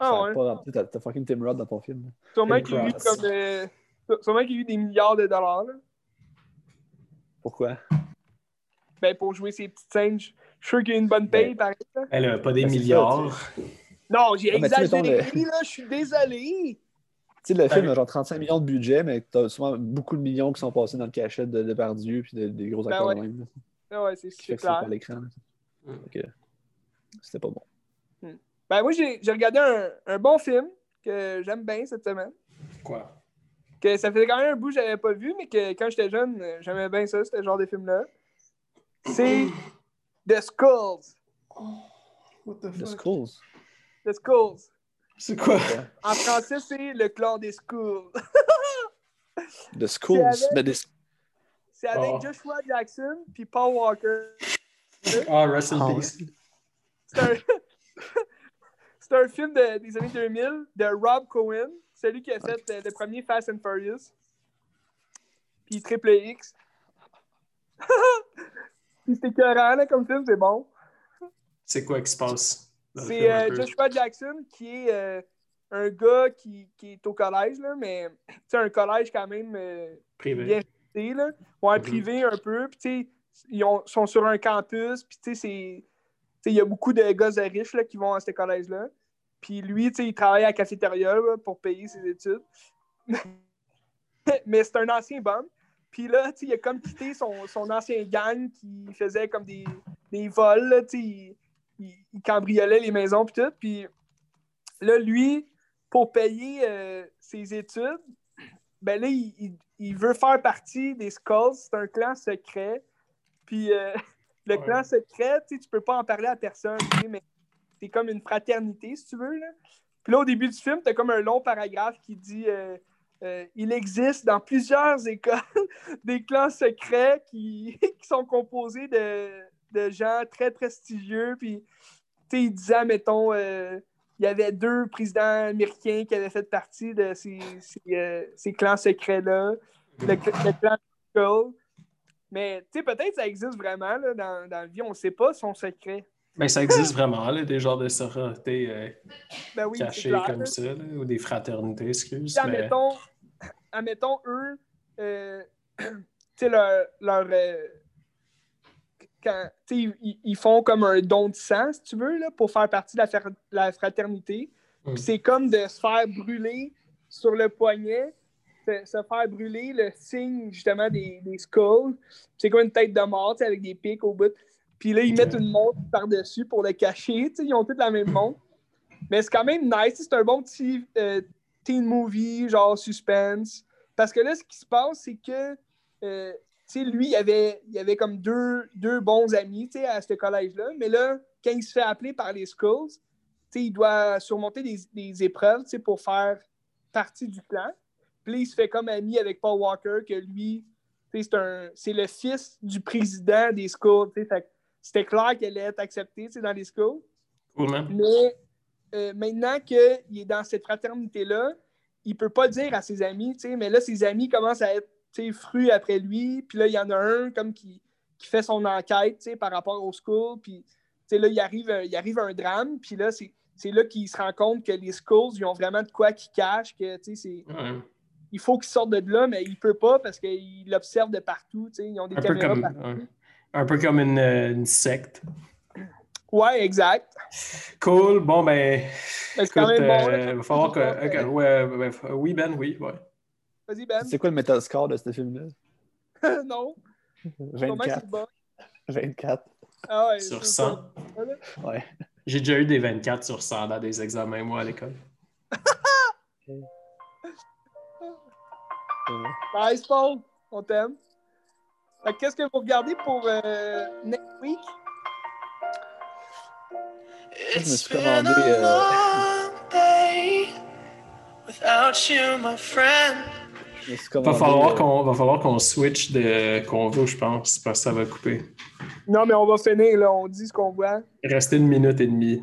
Ça
Ah
a
ouais.
pas T'as t'as fucking Tim Roth dans ton film. là.
Sûrement qu'il eu comme. euh, sûrement qu'il y a eu des milliards de dollars, là.
Pourquoi?
Ben, pour jouer ces petites scènes, je suis sûr qu'il y a une bonne paye,
Ben,
pareil. là.
Elle a pas des
Ben, ça,
milliards.
Non, j'ai
Ah, mais tu sais,
exagéré,
mettons,
là, je suis désolé.
Tu sais, le film a genre 35 millions de budget, mais t'as souvent beaucoup de millions qui sont passés dans le cachet de Depardieu puis de- des gros
Ben
acteurs
ouais.
même.
Ah ouais, c'est
qui fait
c'est
que c'est
clair.
l'écran.
Mm.
C'était pas bon.
Ben, moi, j'ai j'ai regardé un, un bon film que j'aime bien cette semaine.
Quoi?
Que ça faisait quand même un bout que j'avais pas vu, mais que quand j'étais jeune, j'aimais bien ça, ce genre de film-là. C'est The Skulls.
What the
The Skulls.
The Skulls.
C'est quoi?
En français, c'est le clan des Skulls. <laughs>
The Skulls.
avec-
Mais des-
C'est avec
Oh.
Joshua Jackson puis Paul Walker.
Ah, rest in
ouais.
peace.
C'est un... <laughs> c'est un film de- des années 2000 de Rob Cohen, celui qui a fait euh, le premier Fast and Furious. Puis Triple X. <laughs> <laughs> C'est écœurant, là, comme film, c'est bon.
C'est quoi qui se passe?
C'est euh? Joshua Jackson qui est euh, un gars qui, qui est au collège, là, mais c'est un collège quand même euh,
Privé.
bien réputé, là. Ouais,
Mhm.
privé un peu. Puis, ils ont- sont sur un campus. Puis, il y a beaucoup de gosses riches là, qui vont à ce collège-là. Puis, lui, il travaille à la cafétéria là, pour payer ses études. <laughs> Mais c'est un ancien bum. Puis là, il a comme quitté son, son ancien gang qui faisait comme des, des vols, là, il, il- il cambriolait les maisons puis tout. Puis là, lui, pour payer euh, ses études, ben là, il, il- veut faire partie des Skulls. C'est un clan secret. Puis euh, <laughs> le
Ouais.
clan secret, tu peux pas en parler à personne, mais c'est comme une fraternité, si tu veux. Là. Puis là, au début du film, tu as comme un long paragraphe qui dit euh, euh, Il existe dans plusieurs <laughs> écoles des clans secrets <laughs> qui, sont composés de, de gens très prestigieux. Puis, tu sais, il disait, mettons, euh, il y avait deux présidents américains qui avaient fait partie de ces, ces, euh, clans secrets-là. Le, le clan. Mais, tu sais, peut-être ça existe vraiment là, dans, dans la vie. On ne sait pas son secret.
Ben, ça existe vraiment, là, des genres de sororités euh,
Ben oui,
cachées comme ça, là, ou des fraternités, excuse.
Puis,
Mais...
admettons, admettons, eux, euh, <clears throat> tu sais, leur. leur euh, quand, ils, ils font comme un don de sang, si tu veux, là, pour faire partie de la, fer- la fraternité.
Mm.
Puis c'est comme de se faire brûler sur le poignet, se, se faire brûler le signe, justement, des, des skulls. C'est comme une tête de mort, avec des pics au bout. Puis là, ils mettent une montre par-dessus pour le cacher. Ils ont toutes la même montre. Mais c'est quand même nice. C'est un bon petit euh, teen movie, genre suspense. Parce que là, ce qui se passe, c'est que euh, lui, il avait, il avait comme deux, deux bons amis, à ce collège-là. Mais là, quand il se fait appeler par les Skulls, il doit surmonter des, des épreuves, pour faire partie du plan. Puis il se fait comme ami avec Paul Walker, que lui, c'est le fils du président des Skulls. Fait C'était clair qu'elle allait être acceptée, dans les.
Cool, man.
Mais euh, maintenant qu'il est dans cette fraternité-là, il peut pas dire à ses amis, mais là, ses amis commencent à être frus après lui. Puis là, il y en a un comme qui, qui fait son enquête par rapport au school. Puis là, il arrive, un- il arrive un drame. Puis là, c'est c'est là qu'il se rend compte que les schools, ils ont vraiment de quoi qu'ils cachent, que c'est-
Ouais.
il faut qu'ils sortent de là, mais il peut pas parce qu'il l'observe de partout. Ils ont des
Un
caméras
comme,
partout.
ouais. Un peu comme une, euh, une secte.
Ouais, exact.
Cool. Bon, ben.
Mais c'est quand même bon.
euh, va falloir que.
Euh,
ouais, ouais, oui, Ben, oui. Ouais.
Vas-y, Ben.
C'est quoi le metascore de ce film-là? <laughs>
non. <laughs> Comment
24.
c'est bon?
24.
Ah ouais,
Sur
c'est
100.
ça.
Ouais.
J'ai déjà eu des 24 sur 100 dans des examens, moi, à l'école. <laughs>
Nice, Paul. On t'aime. Qu'est-ce que vous regardez pour euh, next week?
Je me suis commandé. euh,
Va falloir
euh,
qu'on va falloir qu'on switch de convo, je pense, parce que ça va couper.
Non, mais on va finir, là. On dit ce qu'on voit.
Rester une minute et demie.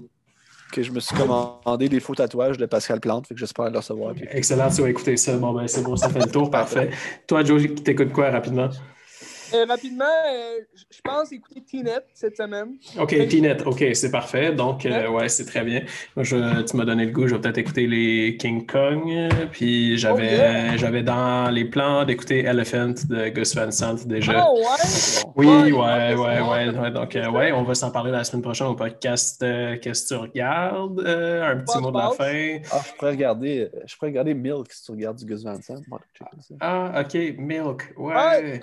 que je me suis commandé des faux tatouages de Pascal Plante, fait que j'espère le recevoir.
Excellent, tu vas écouter ça. Bon, ben, c'est bon, ça fait le tour, <laughs> parfait. Toi, Joe, t'écoutes quoi rapidement?
Euh, rapidement, euh, je pense écouter T-Net cette semaine.
OK, T-Net, OK, c'est parfait. Donc, euh, ouais, c'est très bien. Moi, je- tu m'as donné le goût, je vais peut-être écouter les King Kong. Puis j'avais
Oh, yeah.
dans les plans d'écouter Elephant de Gus Van Sant déjà.
Oh, ouais!
Oui,
Ouais,
ouais, ouais,
ouais,
ouais. Donc, euh, ouais, on va s'en parler la semaine prochaine au podcast euh, Qu'est-ce que tu regardes? Euh, un petit mot de la fin.
Ah, je pourrais regarder, je pourrais regarder Milk si tu regardes du Gus Van Sant.
Ah, OK, Milk. Ouais.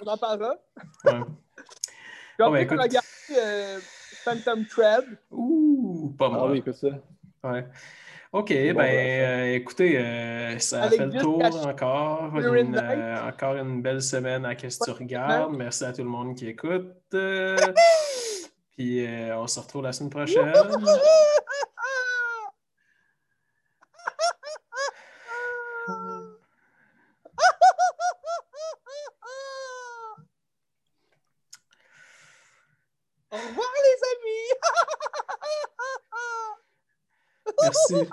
On en parlera.
Ouais.
Je vais
Oh, ben, écoute.
euh, Phantom Thread.
Ouh, pas.
Ah oui, écoute ça.
Ouais. OK,
Bon,
ben,
ben,
euh, écoutez, euh, ça
Avec
fait le tour encore. Une, euh, encore une belle semaine à Qu'est-ce que tu
Ouais,
regardes. Merci à tout le monde qui écoute. Euh, <laughs> Puis euh, on se retrouve la semaine prochaine. <laughs> Darcy.